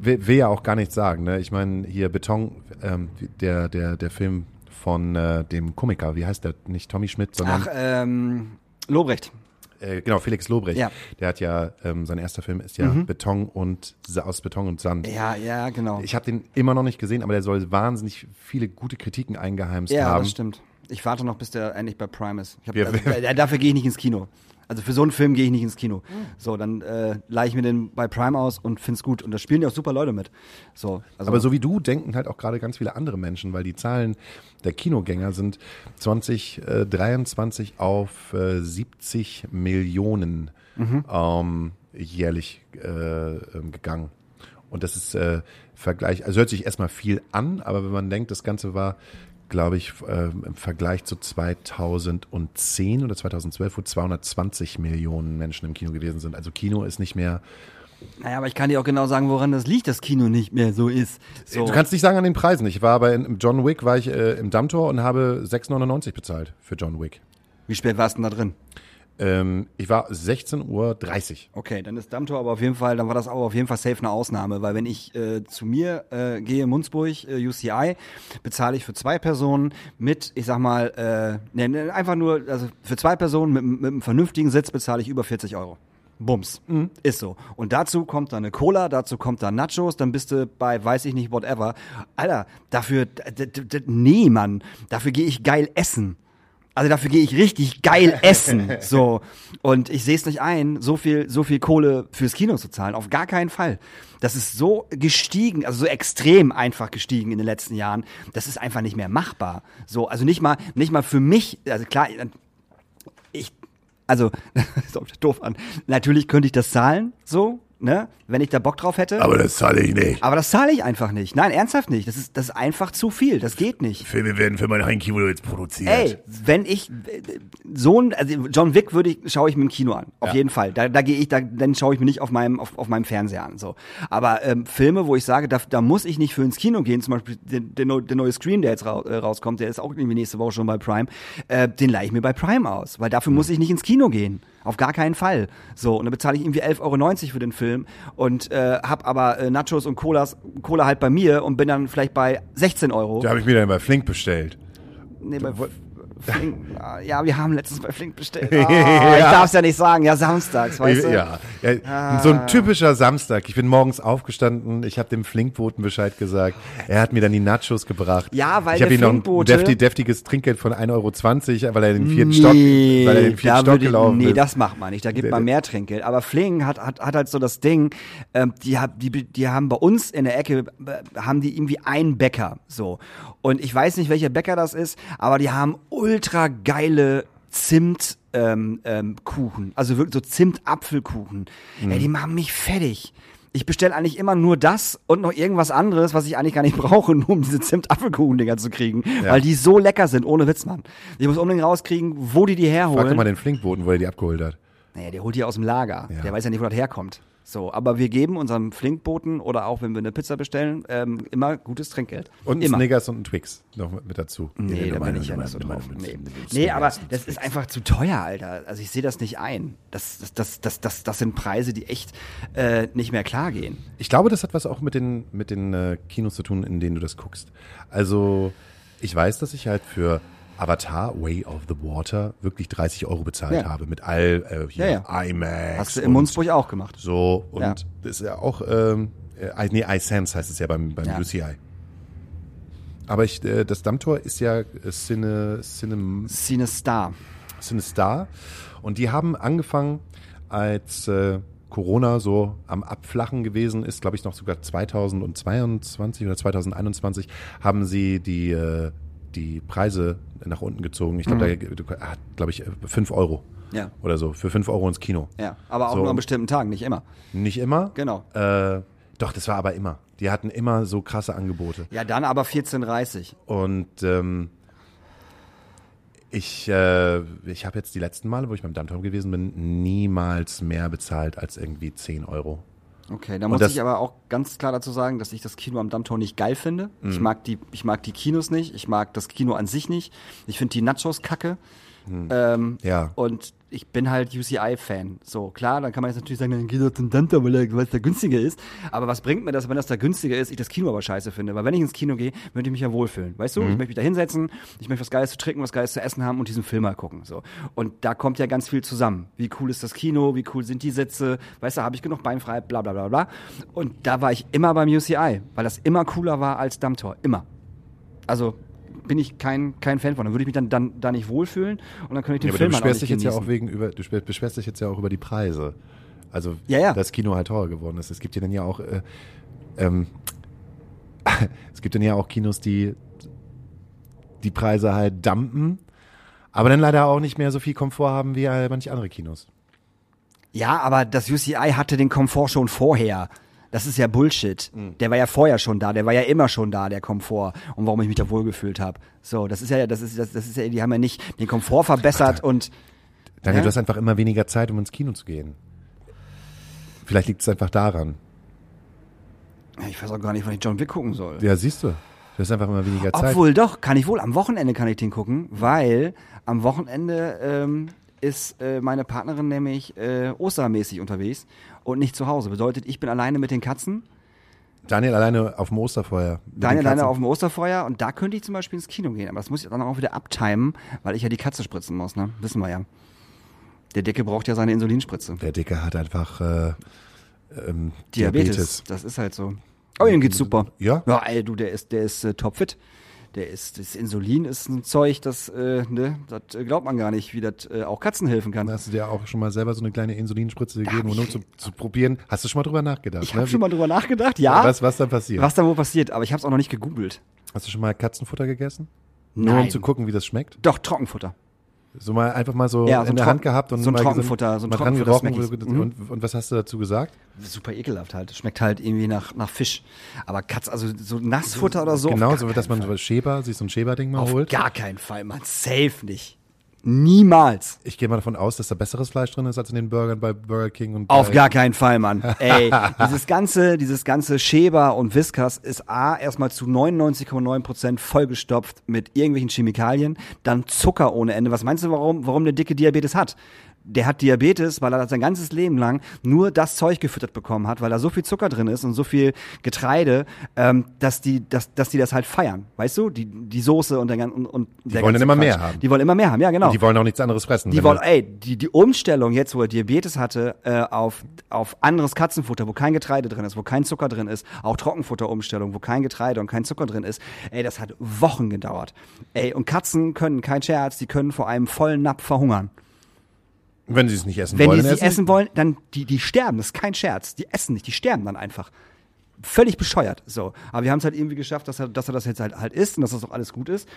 S2: will, will ja auch gar nichts sagen. Ne? Ich meine, hier Beton, ähm, der, der, der Film von äh, dem Komiker, wie heißt der? Nicht Tommy Schmidt, sondern
S1: Ach, ähm, Lobrecht.
S2: äh, genau, Felix Lobrecht.
S1: Ja. Mhm.
S2: Der hat ja, ähm, sein erster Film ist ja Beton und aus Beton und Sand.
S1: Ja, ja, genau.
S2: Ich habe den immer noch nicht gesehen, aber der soll wahnsinnig viele gute Kritiken eingeheimst
S1: ja,
S2: haben.
S1: das stimmt. Ich warte noch, bis der endlich bei Prime ist. Ich hab,
S2: Ja,
S1: also, dafür gehe ich nicht ins Kino. Also für so einen Film gehe ich nicht ins Kino. So, dann äh, leihe ich mir den bei Prime aus und find's gut. Und da spielen ja auch super Leute mit. So, also,
S2: Aber so wie du denken halt auch gerade ganz viele andere Menschen, weil die Zahlen der Kinogänger sind 2023 auf äh, 70 Millionen ähm, jährlich äh, ähm, gegangen. Und das ist äh, Vergleich, also hört sich erstmal viel an, aber wenn man denkt, das Ganze war, glaube ich, äh, im Vergleich zu 2010 oder 2012, wo 220 Millionen Menschen im Kino gewesen sind. Also Kino ist nicht mehr
S1: naja, aber ich kann dir auch genau sagen, woran das liegt, dass Kino nicht mehr so ist. So.
S2: Du kannst nicht sagen an den Preisen. Ich war bei im John Wick, war ich äh, im Dammtor und habe 6,99 bezahlt für John Wick.
S1: Wie spät warst du denn da drin?
S2: Ähm, ich war 16.30 Uhr.
S1: Okay, dann ist Dammtor aber auf jeden Fall, dann war das auch auf jeden Fall safe eine Ausnahme, weil wenn ich äh, zu mir äh, gehe, Munzburg, äh, UCI, bezahle ich für zwei Personen mit, ich sag mal, ne, ne, einfach nur, also für zwei Personen mit, mit einem vernünftigen Sitz bezahle ich über 40 Euro. Bums. Ist so. Und dazu kommt dann eine Cola, dazu kommt dann Nachos, dann bist du bei weiß ich nicht, whatever. Alter, dafür, nee, Mann, dafür gehe ich geil essen. Also dafür gehe ich richtig geil essen. So. Und ich sehe es nicht ein, so viel, so viel Kohle fürs Kino zu zahlen. Auf gar keinen Fall. Das ist so gestiegen, also so extrem einfach gestiegen in den letzten Jahren. Das ist einfach nicht mehr machbar. So, also nicht mal, nicht mal für mich, also klar, ich, also, das sich doof an. Natürlich könnte ich das zahlen, so, ne, wenn ich da Bock drauf hätte.
S2: Aber das zahle ich nicht.
S1: Aber das zahle ich einfach nicht. Nein, ernsthaft nicht. Das ist, das ist einfach zu viel. Das geht nicht.
S2: Filme werden für mein Heimkino jetzt produziert.
S1: Ey, wenn ich so ein, also John Wick würde ich, schaue ich mir im Kino an. Auf
S2: Ja.
S1: jeden Fall. Da, da gehe ich, da, dann schaue ich mir nicht auf meinem, auf, auf meinem Fernseher an. So. Aber ähm, Filme, wo ich sage, da, da muss ich nicht für ins Kino gehen, zum Beispiel der, der, neu- der neue Scream, der jetzt äh, rauskommt, der ist auch irgendwie nächste Woche schon bei Prime, äh, den leihe ich mir bei Prime aus. Weil dafür muss ich nicht ins Kino gehen. Auf gar keinen Fall. So, und dann bezahle ich irgendwie 11,90 Euro für den Film und äh, hab aber äh, Nachos und Colas, Cola halt bei mir und bin dann vielleicht bei 16 Euro.
S2: Da habe ich mir dann bei Flink bestellt.
S1: Nee, bei Flink, ah, ja, wir haben letztens bei Flink bestellt.
S2: Ja.
S1: Ah, Ich darf es ja nicht sagen. Ja, samstags, weißt du?
S2: Ja, ja so ein typischer Samstag. Ich bin morgens aufgestanden, ich habe dem Flinkboten Bescheid gesagt. Er hat mir dann die Nachos gebracht.
S1: Ja, weil
S2: ich habe ihm noch ein
S1: Flinkbote-
S2: defti, deftiges Trinkgeld von 1,20 Euro, weil er den vierten Stock, weil er den vierten Stock
S1: ich-
S2: gelaufen
S1: nee,
S2: ist.
S1: das macht man nicht. Da gibt man mehr Trinkgeld. Aber Fling hat, hat, hat halt so das Ding, ähm, die, die, die haben bei uns in der Ecke, äh, haben die irgendwie einen Bäcker. So. Und ich weiß nicht, welcher Bäcker das ist, aber die haben ultra geile Zimt. Ähm, ähm, Kuchen, also wirklich so Zimt-Apfelkuchen.
S2: Mhm.
S1: Ey, die machen mich fertig. Ich bestelle eigentlich immer nur das und noch irgendwas anderes, was ich eigentlich gar nicht brauche, nur um diese Zimt-Apfelkuchen-Dinger zu kriegen,
S2: Ja.
S1: weil die so lecker sind, ohne Witz, Mann. Ich muss unbedingt rauskriegen, wo die die herholen.
S2: Frag doch mal den Flinkboten, wo er die abgeholt hat.
S1: Naja, der holt die aus dem Lager.
S2: Ja.
S1: Der weiß ja nicht, wo das herkommt. So, aber wir geben unserem Flinkboten oder auch wenn wir eine Pizza bestellen, ähm, immer gutes Trinkgeld.
S2: Und ein
S1: immer.
S2: Snickers und ein Twix noch mit dazu.
S1: Nee, da bin ich ja nicht so drauf. Nee, nee aber das ist einfach zu teuer, Alter. Also ich sehe das nicht ein. Das, das, das, das, das, das sind Preise, die echt äh, nicht mehr klar gehen.
S2: Ich glaube, das hat was auch mit den, mit den äh, Kinos zu tun, in denen du das guckst. Also, ich weiß, dass ich halt für Avatar Way of the Water wirklich 30 Euro bezahlt
S1: Ja.
S2: habe. Mit all äh, hier
S1: Ja,
S2: IMAX.
S1: Hast du im
S2: und
S1: Munzburg auch gemacht.
S2: So, und
S1: Ja.
S2: das ist ja auch, ähm, äh, nee, iSense heißt es ja beim, beim
S1: Ja.
S2: UCI. Aber ich, äh, das Dammtor ist ja äh, Cine, Cine,
S1: Cinestar.
S2: CineStar. Und die haben angefangen, als äh, Corona so am Abflachen gewesen ist, glaube ich noch sogar 2022 oder 2021, haben sie die, äh, die Preise nach unten gezogen. Ich glaube, da hat, glaube ich, 5 Euro
S1: Ja.
S2: oder so. Für 5 Euro ins Kino.
S1: Ja, aber auch
S2: So.
S1: nur an bestimmten Tagen, nicht immer.
S2: Nicht immer.
S1: Genau.
S2: Äh, doch, das war aber immer. Die hatten immer so krasse Angebote.
S1: Ja, dann aber 14,30.
S2: Und ähm, ich, äh, ich habe jetzt die letzten Male, wo ich beim Dammturm gewesen bin, niemals mehr bezahlt als irgendwie 10 Euro.
S1: Okay, da muss
S2: das-
S1: ich aber auch ganz klar dazu sagen, dass ich das Kino am Dammtor nicht geil finde.
S2: Mhm.
S1: Ich mag die, ich mag die Kinos nicht, ich mag das Kino an sich nicht. Ich finde die Nachos kacke. Ähm,
S2: Mhm. Ja.
S1: Und ich bin halt UCI-Fan. So, klar, dann kann man jetzt natürlich sagen, dann geht doch zum Dammtor, weil weil es da günstiger ist. Aber was bringt mir das, wenn das da günstiger ist, ich das Kino aber scheiße finde? Weil wenn ich ins Kino gehe, möchte ich mich ja wohlfühlen. Weißt du,
S2: Mhm.
S1: ich möchte mich da hinsetzen, ich möchte was Geiles zu trinken, was Geiles zu essen haben und diesen Film mal gucken. So. Und da kommt ja ganz viel zusammen. Wie cool ist das Kino, wie cool sind die Sitze, weißt du, habe ich genug Beinfreiheit, bla bla bla bla. Und da war ich immer beim UCI, weil das immer cooler war als Dammtor. Immer. Also bin ich kein, kein Fan von. Dann würde ich mich dann, dann da nicht wohlfühlen und dann könnte ich den
S2: Ja, aber du
S1: Film halt
S2: beschwerst dich jetzt ja auch wegen über, du beschwerst dich jetzt ja auch über die Preise. Also,
S1: Ja, ja.
S2: das Kino halt teurer geworden ist. Es gibt ja dann ja auch, äh, ähm, es gibt dann ja auch Kinos, die die Preise halt dumpen, aber dann leider auch nicht mehr so viel Komfort haben wie äh, manche andere Kinos.
S1: Ja, aber das UCI hatte den Komfort schon vorher. Das ist ja Bullshit.
S2: Mhm.
S1: Der war ja vorher schon da, der war ja immer schon da, der Komfort. Und warum ich mich da wohlgefühlt habe. So, das ist ja, das ist, das, das ist ja, die haben ja nicht den Komfort verbessert und
S2: Daniel,
S1: Ja.
S2: du hast einfach immer weniger Zeit, um ins Kino zu gehen. Vielleicht liegt es einfach daran.
S1: ich weiß auch gar nicht, wann ich John Wick gucken soll.
S2: Ja, siehst du. Du hast einfach immer weniger Zeit.
S1: Obwohl doch, kann ich wohl. Am Wochenende kann ich den gucken, weil am Wochenende ähm, ist äh, meine Partnerin nämlich äh, ostermäßig unterwegs und nicht zu Hause. Bedeutet, ich bin alleine mit den Katzen,
S2: Daniel alleine auf dem Osterfeuer. den
S1: alleine auf dem Osterfeuer und da könnte ich zum Beispiel ins Kino gehen. Aber das muss ich dann auch wieder abtimen, weil ich ja die Katze spritzen muss, ne? Wissen wir ja. Der Dicke braucht ja seine Insulinspritze.
S2: Der Dicke hat einfach äh, ähm,
S1: Diabetes.
S2: Diabetes.
S1: Das ist halt so. Aber ihm geht's super.
S2: Ja?
S1: Ja, ey, du, der ist, der ist äh, topfit. Der ist, das Insulin ist ein Zeug, das, äh, ne, das äh, glaubt man gar nicht, wie das äh, auch Katzen helfen kann.
S2: Hast du dir auch schon mal selber so eine kleine Insulinspritze gegeben, um zu, zu probieren? Hast du schon mal drüber nachgedacht?
S1: ich habe
S2: ne?
S1: schon mal drüber nachgedacht, ja.
S2: Was, was dann passiert?
S1: was da wohl passiert, aber ich habe es auch noch nicht gegoogelt.
S2: Hast du schon mal Katzenfutter gegessen? Nur
S1: Nein.
S2: um zu gucken, wie das schmeckt?
S1: Doch, Trockenfutter.
S2: So mal einfach mal so
S1: Ja, so
S2: in der Hand gehabt und
S1: so ein
S2: mal
S1: Trockenfutter, so ein Trockenfutter Smackies.
S2: und, und, was hast du dazu gesagt?
S1: Super ekelhaft halt. Schmeckt halt irgendwie nach, nach Fisch. Aber Katz, also so Nassfutter oder so.
S2: genau, so dass man
S1: keinen
S2: so Schäber, sich so ein Schäberding mal
S1: Fall. Auf
S2: holt.
S1: gar keinen Fall, man. Safe nicht. Niemals.
S2: Ich gehe mal davon aus, dass da besseres Fleisch drin ist als in den Burgern bei Burger King und
S1: Auf gar keinen Fall, Mann. Ey, dieses ganze, dieses ganze Schäber und Whiskas ist A, erstmal zu 99,9% vollgestopft mit irgendwelchen Chemikalien, dann Zucker ohne Ende. Was meinst du, warum, warum der dicke Diabetes hat? Der hat Diabetes, weil er sein ganzes Leben lang nur das Zeug gefüttert bekommen hat, weil da so viel Zucker drin ist und so viel Getreide, ähm, dass die, dass, dass die das halt feiern. Weißt du? Die, die Soße und der gan- und, und der
S2: wollen
S1: ganze
S2: dann immer
S1: Quatsch.
S2: mehr haben.
S1: Die wollen immer mehr haben, ja, genau.
S2: Die wollen auch nichts anderes fressen.
S1: Die wollen, ey, die, die Umstellung jetzt, wo er Diabetes hatte, äh, auf, auf anderes Katzenfutter, wo kein Getreide drin ist, wo kein Zucker drin ist, auch Trockenfutterumstellung, wo kein Getreide und kein Zucker drin ist, ey, das hat Wochen gedauert. Ey, und Katzen können, kein Scherz, die können vor einem vollen Napf verhungern.
S2: Wenn sie es nicht essen
S1: Wenn
S2: wollen,
S1: die
S2: dann
S1: sie essen wollen, dann, die, die sterben, das ist kein Scherz. Die essen nicht, die sterben dann einfach. Völlig bescheuert. So. Aber wir haben es halt irgendwie geschafft, dass er, dass er das jetzt halt, halt isst und dass das auch alles gut ist.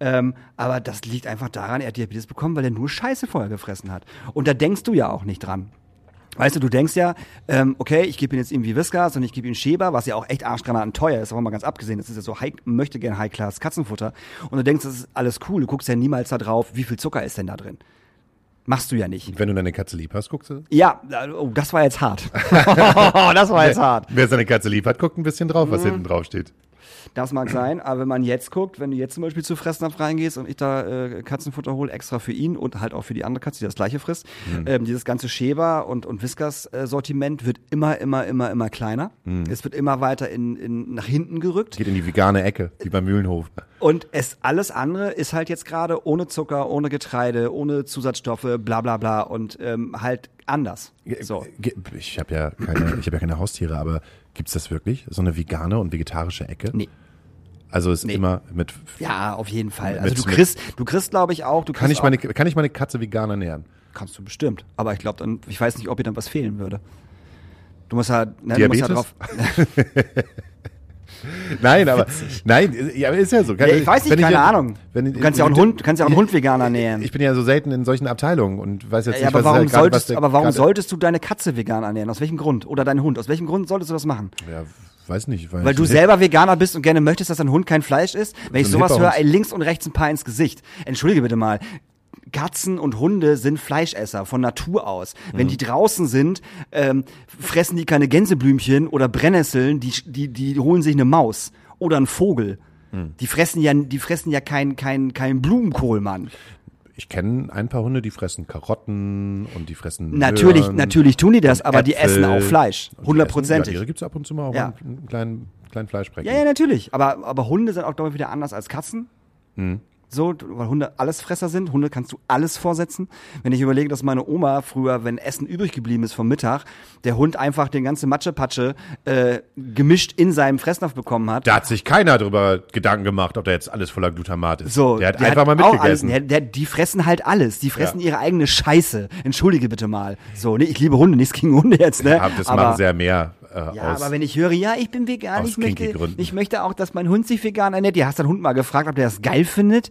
S1: Ähm, aber das liegt einfach daran, er hat Diabetes bekommen, weil er nur Scheiße vorher gefressen hat. Und da denkst du ja auch nicht dran. Weißt du, du denkst ja, ähm, okay, ich gebe ihm jetzt irgendwie Whiskas und ich gebe ihm Schäber, was ja auch echt arschgranaten teuer ist, aber mal ganz abgesehen, das ist ja so high, möchte gern High-Class Katzenfutter. Und du denkst, das ist alles cool, du guckst ja niemals da drauf, wie viel Zucker ist denn da drin. Machst du ja nicht.
S2: Wenn du deine Katze lieb hast, guckst du.
S1: Ja, oh, das war jetzt hart. das war jetzt hart.
S2: Wer seine Katze lieb hat, guckt ein bisschen drauf,
S1: Mhm.
S2: was hinten drauf steht.
S1: Das mag sein, aber wenn man jetzt guckt, wenn du jetzt zum Beispiel zu Fressnapf reingehst und ich da äh, Katzenfutter hole, extra für ihn und halt auch für die andere Katze, die das gleiche frisst, ähm, dieses ganze Schäber und, und Whiskas-Sortiment wird immer, immer, immer, immer kleiner. Es wird immer weiter in, in, nach hinten gerückt.
S2: Geht in die vegane Ecke, wie beim Mühlenhof.
S1: Und es alles andere ist halt jetzt gerade ohne Zucker, ohne Getreide, ohne Zusatzstoffe, bla bla bla und ähm, halt anders. So.
S2: Ich habe ja keine, ich habe ja keine Haustiere, aber gibt's das wirklich? So eine vegane und vegetarische Ecke?
S1: Nee.
S2: Also ist
S1: Nee.
S2: immer mit.
S1: Ja, auf jeden Fall.
S2: Mit-
S1: Also du kriegst, du kriegst, glaube ich, auch, du
S2: Kann ich meine, kann ich meine Katze vegan ernähren?
S1: auch, kannst du bestimmt. Aber ich glaube dann, ich weiß nicht, ob ihr dann was fehlen würde. Du musst halt, ne, du musst
S2: Diabetes?
S1: halt drauf.
S2: Nein, aber nein, ja, ist ja so.
S1: Ja, ich weiß nicht, keine
S2: ja-
S1: Ahnung.
S2: wenn-
S1: du kannst ja auch einen Hund, kannst ja auch einen Hund vegan ernähren.
S2: Ich bin ja so selten in solchen Abteilungen und weiß jetzt
S1: ja,
S2: nicht,
S1: aber
S2: was
S1: warum
S2: was
S1: solltest,
S2: der
S1: aber warum solltest du deine Katze vegan ernähren? Aus welchem Grund? Oder deinen Hund? Aus welchem Grund solltest du das machen?
S2: Ja, weiß nicht.
S1: Weil du selber Veganer bist und gerne möchtest, dass dein Hund kein Fleisch isst? Wenn ich
S2: So ein
S1: sowas höre, links und rechts ein paar ins Gesicht. Entschuldige bitte mal. Katzen und Hunde sind Fleischesser von Natur aus. Wenn die draußen sind, ähm, fressen die keine Gänseblümchen oder Brennnesseln, die, die, die holen sich eine Maus oder einen Vogel. Die fressen ja, die fressen ja kein, kein, kein Blumenkohl, Mann.
S2: Ich kenne ein paar Hunde, die fressen Karotten und die fressen
S1: Natürlich,
S2: Möhren
S1: natürlich tun die das, aber die
S2: Äpfel.
S1: essen auch Fleisch.
S2: Und die
S1: Hundertprozentig.
S2: Ja, ihre gibt's ab und zu mal auch
S1: Ja.
S2: einen kleinen, kleinen Fleischbrecken.
S1: Ja, ja, natürlich. Aber, aber Hunde sind auch, glaube ich, wieder anders als Katzen. So, weil Hunde Allesfresser sind. Hunde kannst du alles vorsetzen. Wenn ich überlege, dass meine Oma früher, wenn Essen übrig geblieben ist vom Mittag, der Hund einfach den ganze Matschepatsche äh, gemischt in seinem Fressnapf bekommen hat.
S2: Da hat sich keiner drüber Gedanken gemacht, ob da jetzt alles voller Glutamat ist.
S1: So,
S2: der hat
S1: die
S2: einfach mal
S1: auch alles,
S2: mitgegessen.
S1: der, der, die fressen halt alles. Die fressen
S2: Ja.
S1: ihre eigene Scheiße. Entschuldige bitte mal. So, nee, ich liebe Hunde, nichts gegen Hunde jetzt, ne?
S2: Ja, das
S1: aber,
S2: machen sehr mehr äh,
S1: Ja, aber wenn ich höre, ja, ich bin vegan, ich möchte, ich möchte auch, dass mein Hund sich vegan ernährt. Ja, hast deinen Hund mal gefragt, ob der das geil findet?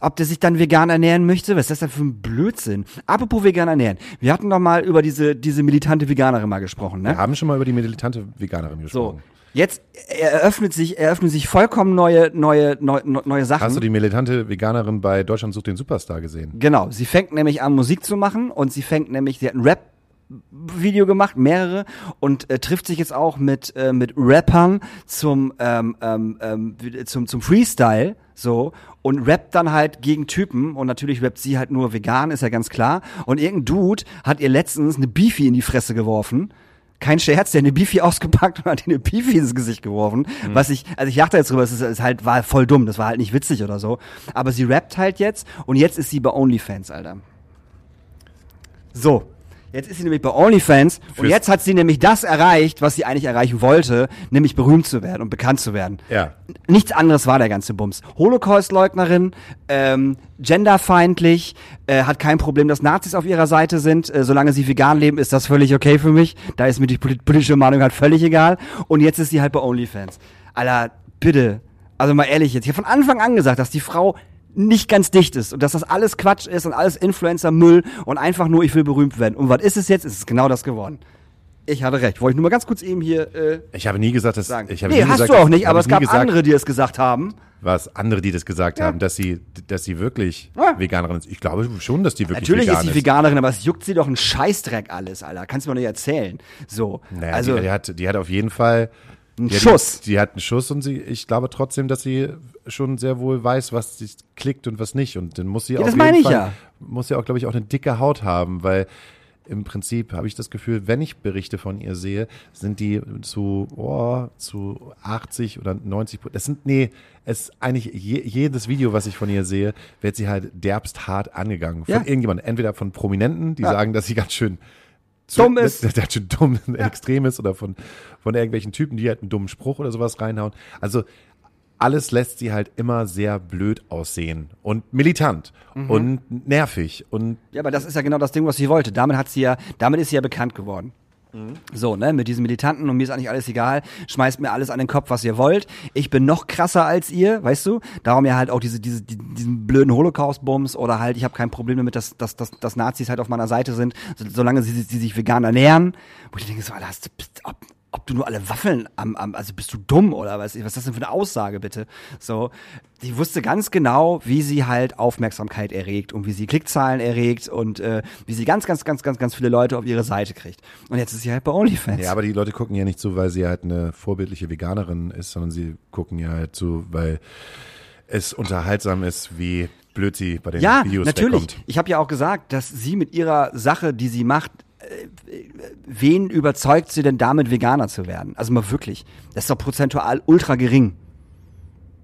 S1: Ob der sich dann vegan ernähren möchte? Was ist das denn für ein Blödsinn? Apropos vegan ernähren. Wir hatten doch mal über diese, diese militante Veganerin mal gesprochen, ne?
S2: Wir haben schon mal über die militante Veganerin
S1: So.
S2: gesprochen.
S1: Jetzt eröffnet sich, eröffnen sich vollkommen neue, neue, neue, neue Sachen.
S2: Hast du die militante Veganerin bei Deutschland sucht den Superstar gesehen?
S1: Genau, sie fängt nämlich an, Musik zu machen und sie fängt nämlich, sie hat ein Rap. Video gemacht, mehrere, und äh, trifft sich jetzt auch mit, äh, mit Rappern zum, ähm, ähm, ähm, zum, zum Freestyle, so, und rappt dann halt gegen Typen, und natürlich rappt sie halt nur vegan, ist ja ganz klar, und irgendein Dude hat ihr letztens eine Beefy in die Fresse geworfen, kein Scherz, der hat eine Beefy ausgepackt und hat eine Beefy ins Gesicht geworfen. Was ich, also ich dachte jetzt drüber, es ist, ist halt, war voll dumm, das war halt nicht witzig oder so. Aber sie rappt halt jetzt und jetzt ist sie bei OnlyFans, Alter. So. Jetzt ist sie nämlich bei OnlyFans und
S2: Fürs-
S1: jetzt hat sie nämlich das erreicht, was sie eigentlich erreichen wollte, nämlich berühmt zu werden und bekannt zu werden.
S2: Ja.
S1: Nichts anderes war der ganze Bums. Holocaust-Leugnerin, ähm, genderfeindlich, äh, hat kein Problem, dass Nazis auf ihrer Seite sind. Äh, solange sie vegan leben, ist das völlig okay für mich. Da ist mir die polit- politische Meinung halt völlig egal. Und jetzt ist sie halt bei OnlyFans. Alter, bitte. Also mal ehrlich jetzt. Ich habe von Anfang an gesagt, dass die Frau nicht ganz dicht ist und dass das alles Quatsch ist und alles Influencer-Müll und einfach nur, ich will berühmt werden. Und was ist es jetzt? Es ist genau das geworden. Ich hatte recht. Wollte ich nur mal ganz kurz eben hier äh,
S2: Ich habe nie gesagt, dass
S1: sagen.
S2: ich habe
S1: nee,
S2: nie
S1: hast
S2: gesagt,
S1: du auch nicht, aber es gab
S2: gesagt,
S1: andere, die es gesagt haben.
S2: was andere, die das gesagt
S1: Ja.
S2: haben, dass sie, dass sie wirklich
S1: Ja.
S2: Veganerin ist. Ich glaube schon, dass die wirklich
S1: Natürlich
S2: vegan
S1: ist sie Veganerin, aber es juckt sie doch einen Scheißdreck alles, Alter. Kannst du mir nicht erzählen. So.
S2: Naja,
S1: also,
S2: die, die, hat, die hat auf jeden Fall
S1: Einen
S2: die hat-
S1: Schuss.
S2: Die, hat einen Schuss und sie, ich glaube trotzdem, dass sie schon sehr wohl weiß, was sie klickt und was nicht. Und dann muss sie auf
S1: das
S2: jeden Fall,
S1: ja.
S2: muss sie auch, glaube ich, auch eine dicke Haut haben, weil im Prinzip habe ich das Gefühl, wenn ich Berichte von ihr sehe, sind die zu, oh, zu 80 oder 90 Prozent. Das sind, nee, es ist eigentlich je, jedes Video, was ich von ihr sehe, wird sie halt derbst hart angegangen. Von
S1: Ja.
S2: irgendjemandem. Entweder von Prominenten, die
S1: Ja.
S2: sagen, dass sie ganz schön
S1: Dumm ist.
S2: Der, der schon dumm, extrem ist oder von, von irgendwelchen Typen, die halt einen dummen Spruch oder sowas reinhauen. Also alles lässt sie halt immer sehr blöd aussehen und militant
S1: Mhm.
S2: und nervig und
S1: Ja, aber das ist ja genau das Ding, was sie wollte. Damit hat sie ja, damit ist sie ja bekannt geworden.
S2: Mhm.
S1: So, ne, mit diesen Militanten und mir ist eigentlich alles egal, schmeißt mir alles an den Kopf, was ihr wollt. Ich bin noch krasser als ihr, weißt du? Darum ja halt auch diese, diese, die, diesen blöden Holocaust-Bums oder halt, ich habe kein Problem damit, dass, dass, dass, dass Nazis halt auf meiner Seite sind, so, solange sie, sie sich vegan ernähren. Wo ich denke so, Alter, hast du, bist, ob, ob du nur alle Waffeln am, am, also bist du dumm oder was, was ist das denn für eine Aussage, bitte? So, die wusste ganz genau, wie sie halt Aufmerksamkeit erregt und wie sie Klickzahlen erregt und äh, wie sie ganz, ganz, ganz, ganz, ganz viele Leute auf ihre Seite kriegt. Und jetzt ist sie halt bei OnlyFans.
S2: ja, aber die Leute gucken ja nicht so, weil sie halt eine vorbildliche Veganerin ist, sondern sie gucken ja halt so, weil es unterhaltsam ist, wie blöd sie bei den
S1: Ja,
S2: Videos
S1: natürlich.
S2: wegkommt.
S1: Ich habe ja auch gesagt, dass sie mit ihrer Sache, die sie macht, wen überzeugt sie denn damit, Veganer zu werden? Also mal wirklich. Das ist doch prozentual ultra gering.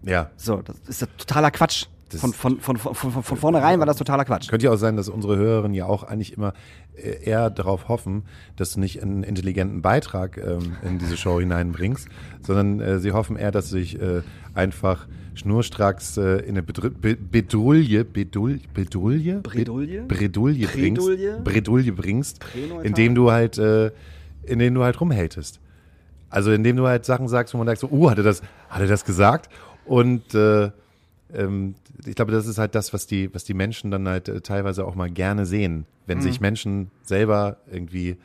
S2: Ja,
S1: So, das ist ja totaler Quatsch.
S2: Das-
S1: Von, von, von, von, von, von vornherein war das totaler Quatsch.
S2: Könnte ja auch sein, dass unsere Hörerinnen ja auch eigentlich immer äh, eher darauf hoffen, dass du nicht einen intelligenten Beitrag ähm, in diese Show hineinbringst, sondern äh, sie hoffen eher, dass du dich äh, einfach schnurstracks äh, in eine Bedr Be Bedul?
S1: Bredouille?
S2: Bredouille bringst,
S1: Bredouille?
S2: Bringst, indem du halt, äh, indem du halt rumhatest. Also indem du halt Sachen sagst, wo man sagt so, uh, hat er das, hat er das gesagt? Und äh, ich glaube, das ist halt das, was die, was die Menschen dann halt äh, teilweise auch mal gerne sehen, wenn sich Menschen selber irgendwie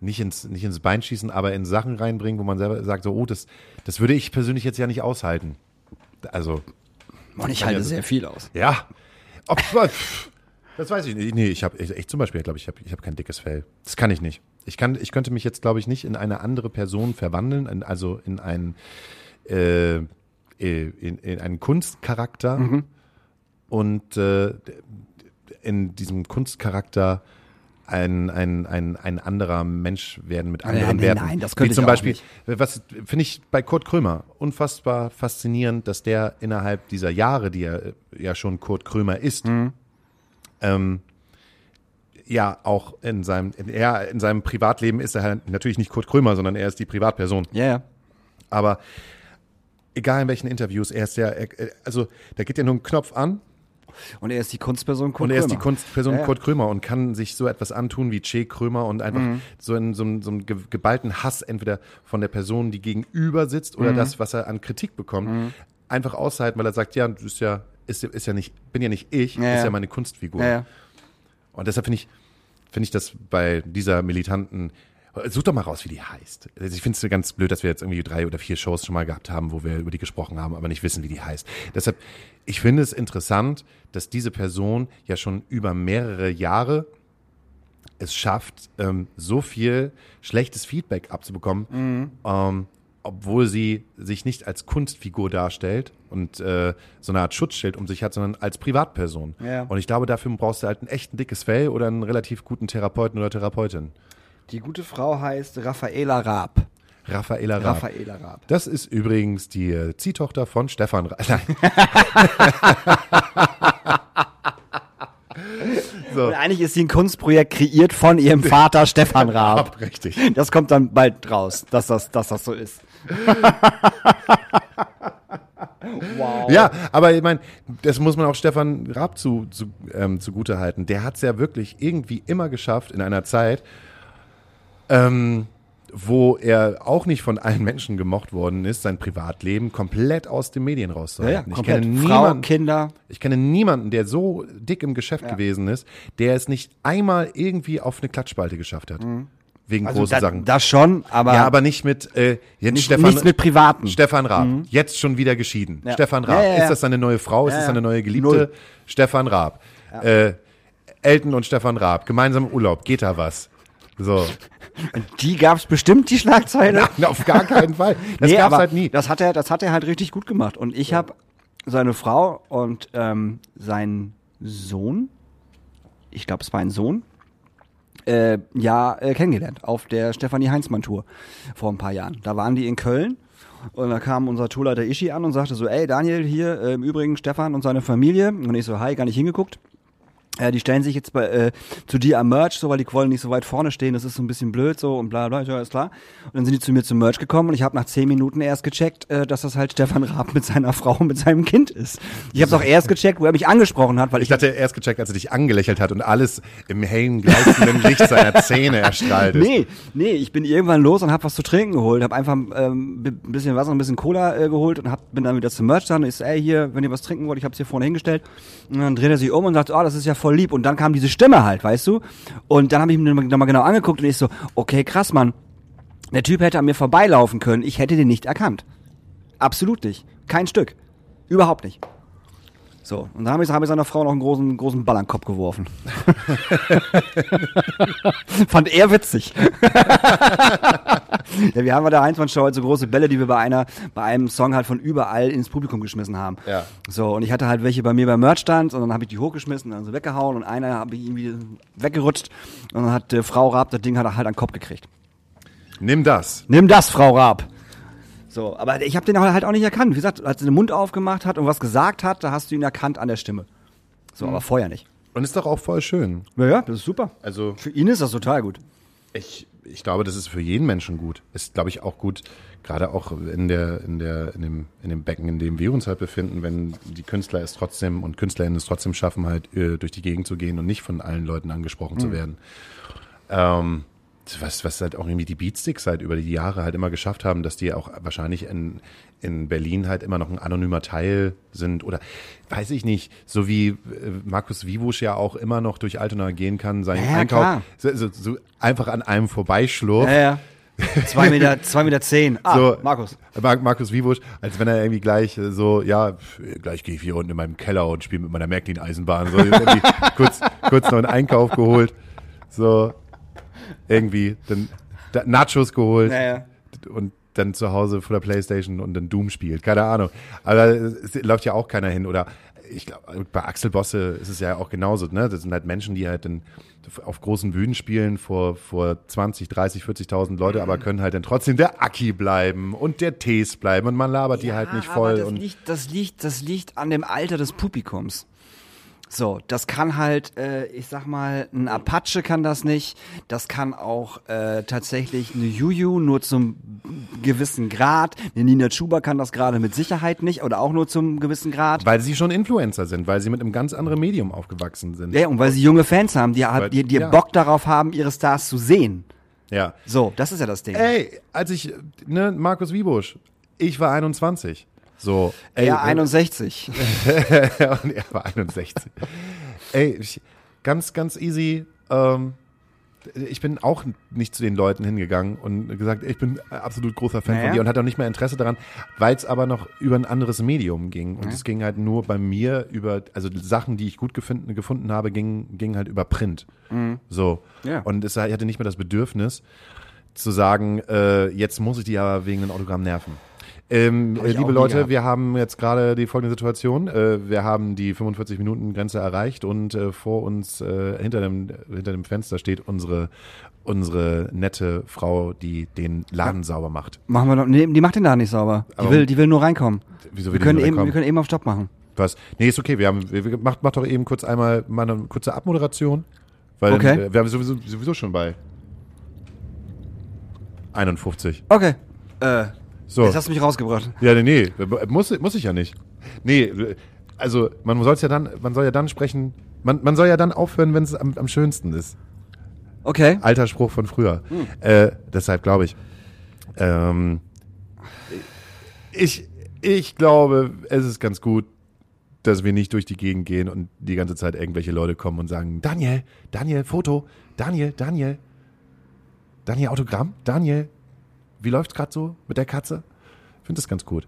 S2: nicht ins, nicht ins Bein schießen, aber in Sachen reinbringen, wo man selber sagt, so, oh, das, das würde ich persönlich jetzt ja nicht aushalten. Also,
S1: Und ich halte
S2: ja-
S1: sehr viel aus.
S2: ja. Ob, das weiß ich nicht. Nee, ich habe ich, ich zum Beispiel, glaube ich, habe ich hab kein dickes Fell. Das kann ich nicht. Ich kann, ich könnte mich jetzt, glaube ich, nicht in eine andere Person verwandeln, in, also in einen, äh, in, in einen Kunstcharakter und äh, in diesem Kunstcharakter ein, ein, ein, ein anderer Mensch werden mit anderen
S1: nee,
S2: Werten.
S1: nein, das könnte
S2: Wie zum Beispiel,
S1: nicht.
S2: was finde ich bei Kurt Krömer unfassbar faszinierend, dass der innerhalb dieser Jahre, die er äh, ja schon Kurt Krömer ist,
S1: Mhm.
S2: ähm, ja auch in seinem, in, er, in seinem Privatleben ist er halt natürlich nicht Kurt Krömer, sondern er ist die Privatperson.
S1: Ja, ja.
S2: Aber egal in welchen Interviews, er ist ja, also da geht ja nur ein Knopf an
S1: Und er ist die Kunstperson Kurt
S2: und er ist die
S1: Krömer.
S2: Kunstperson
S1: Ja, ja.
S2: Kurt Krömer und kann sich so etwas antun wie Che Krömer und einfach
S1: Mhm.
S2: so in so, einem- so einem ge- geballten Hass entweder von der Person, die gegenüber sitzt oder
S1: Mhm.
S2: das, was er an Kritik bekommt, einfach aushalten, weil er sagt, ja, das ist ja, ist, ja- ist ja nicht, bin ja nicht ich,
S1: Ja,
S2: ist
S1: ja.
S2: meine Kunstfigur. Und deshalb finde ich, finde ich das bei dieser militanten, such doch mal raus, wie die heißt. Also ich finde es ganz blöd, dass wir jetzt irgendwie drei oder vier Shows schon mal gehabt haben, wo wir über die gesprochen haben, aber nicht wissen, wie die heißt. Deshalb, ich finde es interessant, dass diese Person ja schon über mehrere Jahre es schafft, ähm, so viel schlechtes Feedback abzubekommen, ähm, obwohl sie sich nicht als Kunstfigur darstellt und äh, so eine Art Schutzschild um sich hat, sondern als Privatperson.
S1: Ja.
S2: Und ich glaube, dafür brauchst du halt ein echt ein dickes Fell oder einen relativ guten Therapeuten oder Therapeutin.
S1: Die gute Frau heißt Raffaela Raab.
S2: Raffaela Raab.
S1: Raffaela Raab.
S2: Das ist übrigens die äh, Ziehtochter von Stefan Raab. Nein. so.
S1: Und eigentlich ist sie ein Kunstprojekt kreiert von ihrem Vater Stefan Raab.
S2: Richtig.
S1: Das kommt dann bald raus, dass das, dass das so ist. wow.
S2: Ja, aber ich meine, das muss man auch Stefan Raab zu, zu, ähm, zugute halten. Der hat es ja wirklich irgendwie immer geschafft in einer Zeit, ähm, wo er auch nicht von allen Menschen gemocht worden ist, sein Privatleben komplett aus den Medien rauszuhalten. ich
S1: komplett.
S2: kenne
S1: Frau,
S2: niemanden,
S1: Kinder.
S2: ich kenne niemanden, der so dick im Geschäft gewesen ist, der es nicht einmal irgendwie auf eine Klatschspalte geschafft hat. Wegen großen
S1: Mhm. Also da,
S2: Sachen.
S1: Das schon, aber,
S2: ja, aber nicht mit äh, jetzt
S1: nicht,
S2: Stefan,
S1: nichts mit Privaten.
S2: Stefan Raab, jetzt schon wieder geschieden. Stefan Raab,
S1: Ja, ja, ja.
S2: ist das seine neue Frau? Ist
S1: Ja,
S2: das
S1: ja.
S2: seine neue Geliebte?
S1: Null.
S2: Stefan Raab. Äh, Elton und Stefan Raab, gemeinsam im Urlaub, geht da was? So.
S1: Die gab's bestimmt, die Schlagzeile.
S2: Nein, auf gar keinen Fall. Das
S1: Nee,
S2: gab's halt nie.
S1: Das hat er, das hat er halt richtig gut gemacht. Und ich habe seine Frau und ähm, seinen Sohn, ich glaube, es war ein Sohn, äh, ja äh, kennengelernt auf der Stefanie Heinzmann Tour vor ein paar Jahren. Da waren die in Köln und da kam unser Tourleiter Ischi an und sagte so, ey Daniel, hier äh, im Übrigen Stefan und seine Familie. Und ich so, hi, gar nicht hingeguckt. Ja, die stellen sich jetzt bei, äh, zu dir am Merch, so, weil die wollen nicht so weit vorne stehen, das ist so ein bisschen blöd so und bla bla, ja, ist klar. Und dann sind die zu mir zum Merch gekommen und ich habe nach zehn Minuten erst gecheckt, äh, dass das halt Stefan Raab mit seiner Frau und mit seinem Kind ist. Ich habe auch erst gecheckt, wo er mich angesprochen hat, weil ich,
S2: Ich hatte erst gecheckt, als er dich angelächelt hat und alles im hellen, gleißenden Licht seiner Zähne erstrahlt ist.
S1: Nee, nee, ich bin irgendwann los und hab was zu trinken geholt, hab einfach ähm, ein bisschen Wasser, ein bisschen Cola äh, geholt und hab, bin dann wieder zum Merch dann und ich so, ey, hier, wenn ihr was trinken wollt, ich hab's hier vorne hingestellt. Und dann dreht er sich um und sagt, oh, das ist ja voll lieb. Und dann kam diese Stimme halt, weißt du? Und dann habe ich mir nochmal genau angeguckt und ich so, okay, krass, Mann. Der Typ hätte an mir vorbeilaufen können, ich hätte den nicht erkannt. Absolut nicht. Kein Stück. Überhaupt nicht. So, und dann habe ich, seiner Frau noch einen großen, großen Ball an den Kopf geworfen. Fand er witzig. ja, wir haben bei der Heinzmann-Show halt so große Bälle, die wir bei einer, bei einem Song halt von überall ins Publikum geschmissen haben.
S2: Ja.
S1: So, und ich hatte halt welche bei mir beim Merchstand und dann habe ich die hochgeschmissen, dann so weggehauen und einer habe ich irgendwie weggerutscht und dann hat äh, Frau Raab das Ding halt, halt an den Kopf gekriegt.
S2: Nimm das.
S1: Nimm das, Frau Raab. So, aber ich habe den halt auch nicht erkannt. Wie gesagt, als er den Mund aufgemacht hat und was gesagt hat, da hast du ihn erkannt an der Stimme. So, aber vorher nicht.
S2: Und ist doch auch voll schön.
S1: Ja, ja, das ist super.
S2: Also
S1: Für ihn ist das total gut.
S2: ich, ich glaube, das ist für jeden Menschen gut. Ist, glaube ich, auch gut, gerade auch in der, in der, in dem, in dem Becken, in dem wir uns halt befinden, wenn die Künstler es trotzdem und Künstlerinnen es trotzdem schaffen, halt äh, durch die Gegend zu gehen und nicht von allen Leuten angesprochen zu werden. Ähm, was, was halt auch irgendwie die Beatsticks halt über die Jahre halt immer geschafft haben, dass die auch wahrscheinlich in, in Berlin halt immer noch ein anonymer Teil sind oder weiß ich nicht, so wie äh, Markus Wibusch ja auch immer noch durch Altona gehen kann, seinen
S1: Ja,
S2: Einkauf so, so, so einfach an einem vorbeischlurft.
S1: Ja, ja. Zwei Meter, zwei Meter zehn. Ah,
S2: So,
S1: Markus.
S2: Mar Markus Wibusch, als wenn er irgendwie gleich äh, so, ja, gleich gehe ich hier unten in meinem Keller und spiele mit meiner Märklin-Eisenbahn. So, irgendwie kurz, kurz noch einen Einkauf geholt. So, irgendwie, dann da, Nachos geholt.
S1: Ja, ja.
S2: Und dann zu Hause vor der Playstation und dann Doom spielt. Keine Ahnung. Aber es läuft ja auch keiner hin. Oder ich glaube, bei Axel Bosse ist es ja auch genauso. Ne? Das sind halt Menschen, die halt dann auf großen Bühnen spielen vor, vor 20, 30, 40.000 Leute, aber können halt dann trotzdem der Aki bleiben und der Tees bleiben und man labert die halt nicht voll.
S1: Das
S2: und
S1: liegt, das liegt, das liegt an dem Alter des Publikums. So, das kann halt, äh, ich sag mal, ein Apache kann das nicht. Das kann auch äh, tatsächlich eine Juju nur zum gewissen Grad. Eine Nina Chuba kann das gerade mit Sicherheit nicht oder auch nur zum gewissen Grad.
S2: weil sie schon Influencer sind, weil sie mit einem ganz anderen Medium aufgewachsen sind.
S1: Ja, und weil sie junge Fans haben, die,
S2: Weil-
S1: die, die
S2: ja.
S1: Bock darauf haben, ihre Stars zu sehen.
S2: Ja.
S1: So, das ist ja das Ding.
S2: Ey, als ich, ne, Markus Wiebusch, ich war 21. So, ey,
S1: ja,
S2: äh,
S1: 61.
S2: und er war 61. Ey, ich, ganz, ganz easy. Ähm, ich bin auch nicht zu den Leuten hingegangen und gesagt, ich bin absolut großer Fan
S1: Naja.
S2: von dir und hatte auch nicht mehr Interesse daran, weil es aber noch über ein anderes Medium ging. Und es ging halt nur bei mir über, also Sachen, die ich gut gefunden, gefunden habe, gingen ging halt über Print. So.
S1: Ja.
S2: Und es, ich hatte nicht mehr das Bedürfnis zu sagen, äh, jetzt muss ich die aber wegen einem Autogramm nerven. Ähm,
S1: Hab
S2: äh, liebe Leute,
S1: gehabt.
S2: wir haben jetzt gerade die folgende Situation. Äh, wir haben die 45-Minuten-Grenze erreicht und äh, vor uns, äh, hinter, dem, hinter dem Fenster steht unsere, unsere nette Frau, die den Laden sauber macht.
S1: Machen wir doch, nee, die macht den da nicht sauber. Die
S2: Aber-
S1: will, die will nur reinkommen.
S2: Wieso
S1: Wir
S2: will die
S1: können, eben, wir können eben auf Stopp machen.
S2: Was? Nee, ist okay. Wir haben, wir, wir, macht, macht doch eben kurz einmal mal eine kurze Abmoderation. Weil
S1: Okay.
S2: äh, wir haben sowieso, sowieso schon bei 51.
S1: Okay. Äh,
S2: So.
S1: jetzt hast du mich rausgebracht.
S2: Ja, nee, nee, muss, muss ich ja nicht. Nee, also man soll ja dann, man soll ja dann sprechen, man, man soll ja dann aufhören, wenn es am, am schönsten ist.
S1: Okay.
S2: Alter Spruch von früher. Äh, deshalb glaube ich. Ähm, ich, ich glaube, es ist ganz gut, dass wir nicht durch die Gegend gehen und die ganze Zeit irgendwelche Leute kommen und sagen, Daniel, Daniel, Foto, Daniel, Daniel, Daniel, Autogramm, Daniel, wie läuft's gerade so mit der Katze? Ich finde das ganz gut.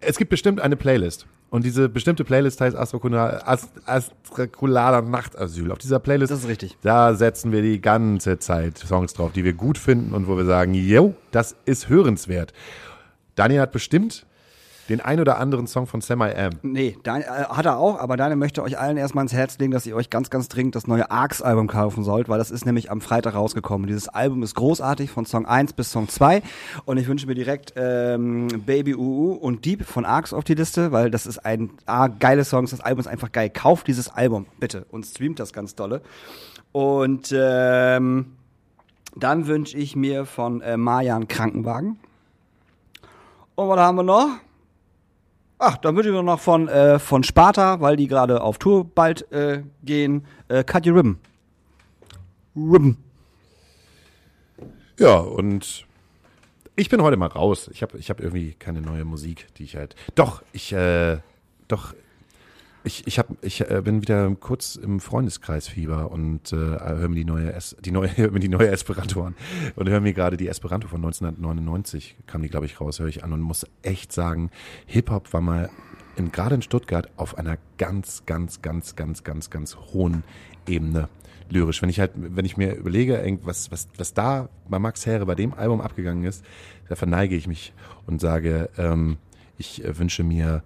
S2: Es gibt bestimmt eine Playlist. Und diese bestimmte Playlist heißt Astrokula- Ast- Astrokulaler Nachtasyl. Auf dieser Playlist,
S1: Das ist richtig.
S2: da setzen wir die ganze Zeit Songs drauf, die wir gut finden und wo wir sagen, yo, das ist hörenswert. Daniel hat bestimmt den ein oder anderen Song von Semi M.
S1: Nee, Daniel, äh, hat er auch, aber Daniel möchte euch allen erstmal ins Herz legen, dass ihr euch ganz, ganz dringend das neue Arcs-Album kaufen sollt, weil das ist nämlich am Freitag rausgekommen. Dieses Album ist großartig von Song 1 bis Song 2 und ich wünsche mir direkt ähm, Baby UU und Deep von Arcs auf die Liste, weil das ist ein A, geile Songs, das Album ist einfach geil. Kauft dieses Album, bitte, und streamt das ganz dolle. Und ähm, dann wünsche ich mir von äh, Marjan Krankenwagen. Und was haben wir noch? Ach, dann würde ich noch von, äh, von Sparta, weil die gerade auf Tour bald äh, gehen, äh, Cut Your Ribbon. Ribbon.
S2: Ja, und ich bin heute mal raus. Ich habe ich hab irgendwie keine neue Musik, die ich halt. Doch, ich, äh, doch, ich, ich, hab, ich äh, bin wieder kurz im Freundeskreisfieber und äh, höre mir die neue, es die neue, hör mir die neue Esperanto an. Und höre mir gerade die Esperanto von 1999, kam die, glaube ich, raus, höre ich an und muss echt sagen, Hip-Hop war mal in, gerade in Stuttgart auf einer ganz, ganz, ganz, ganz, ganz, ganz hohen Ebene lyrisch. Wenn ich halt, wenn ich mir überlege, irgendwas, was, was da bei Max Herre bei dem Album abgegangen ist, da verneige ich mich und sage, ähm, ich äh, wünsche mir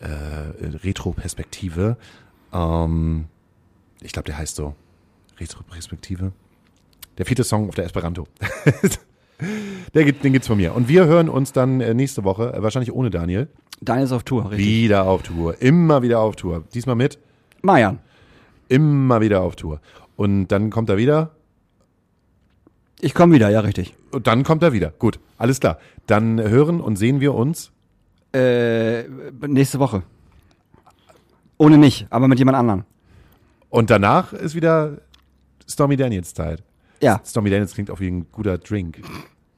S2: äh, Retro-Perspektive. Ähm, ich glaube, der heißt so. Retro-Perspektive. Der vierte Song auf der Esperanto. der, gibt- den gibt's von mir. Und wir hören uns dann äh, nächste Woche, äh, wahrscheinlich ohne Daniel,
S1: Daniel ist auf Tour, richtig.
S2: wieder auf Tour. Immer wieder auf Tour. Diesmal mit.
S1: Marjan.
S2: Immer wieder auf Tour. Und dann kommt er wieder.
S1: Ich komme wieder, ja, richtig.
S2: Und dann kommt er wieder. Gut, alles klar. Dann hören und sehen wir uns.
S1: Äh, nächste Woche. Ohne mich, aber mit jemand anderem.
S2: Und danach ist wieder Stormy Daniels Zeit.
S1: Ja,
S2: Stormy Daniels klingt auch wie ein guter Drink.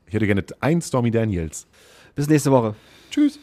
S2: Ich hätte gerne ein Stormy Daniels.
S1: bis nächste Woche.
S2: Tschüss.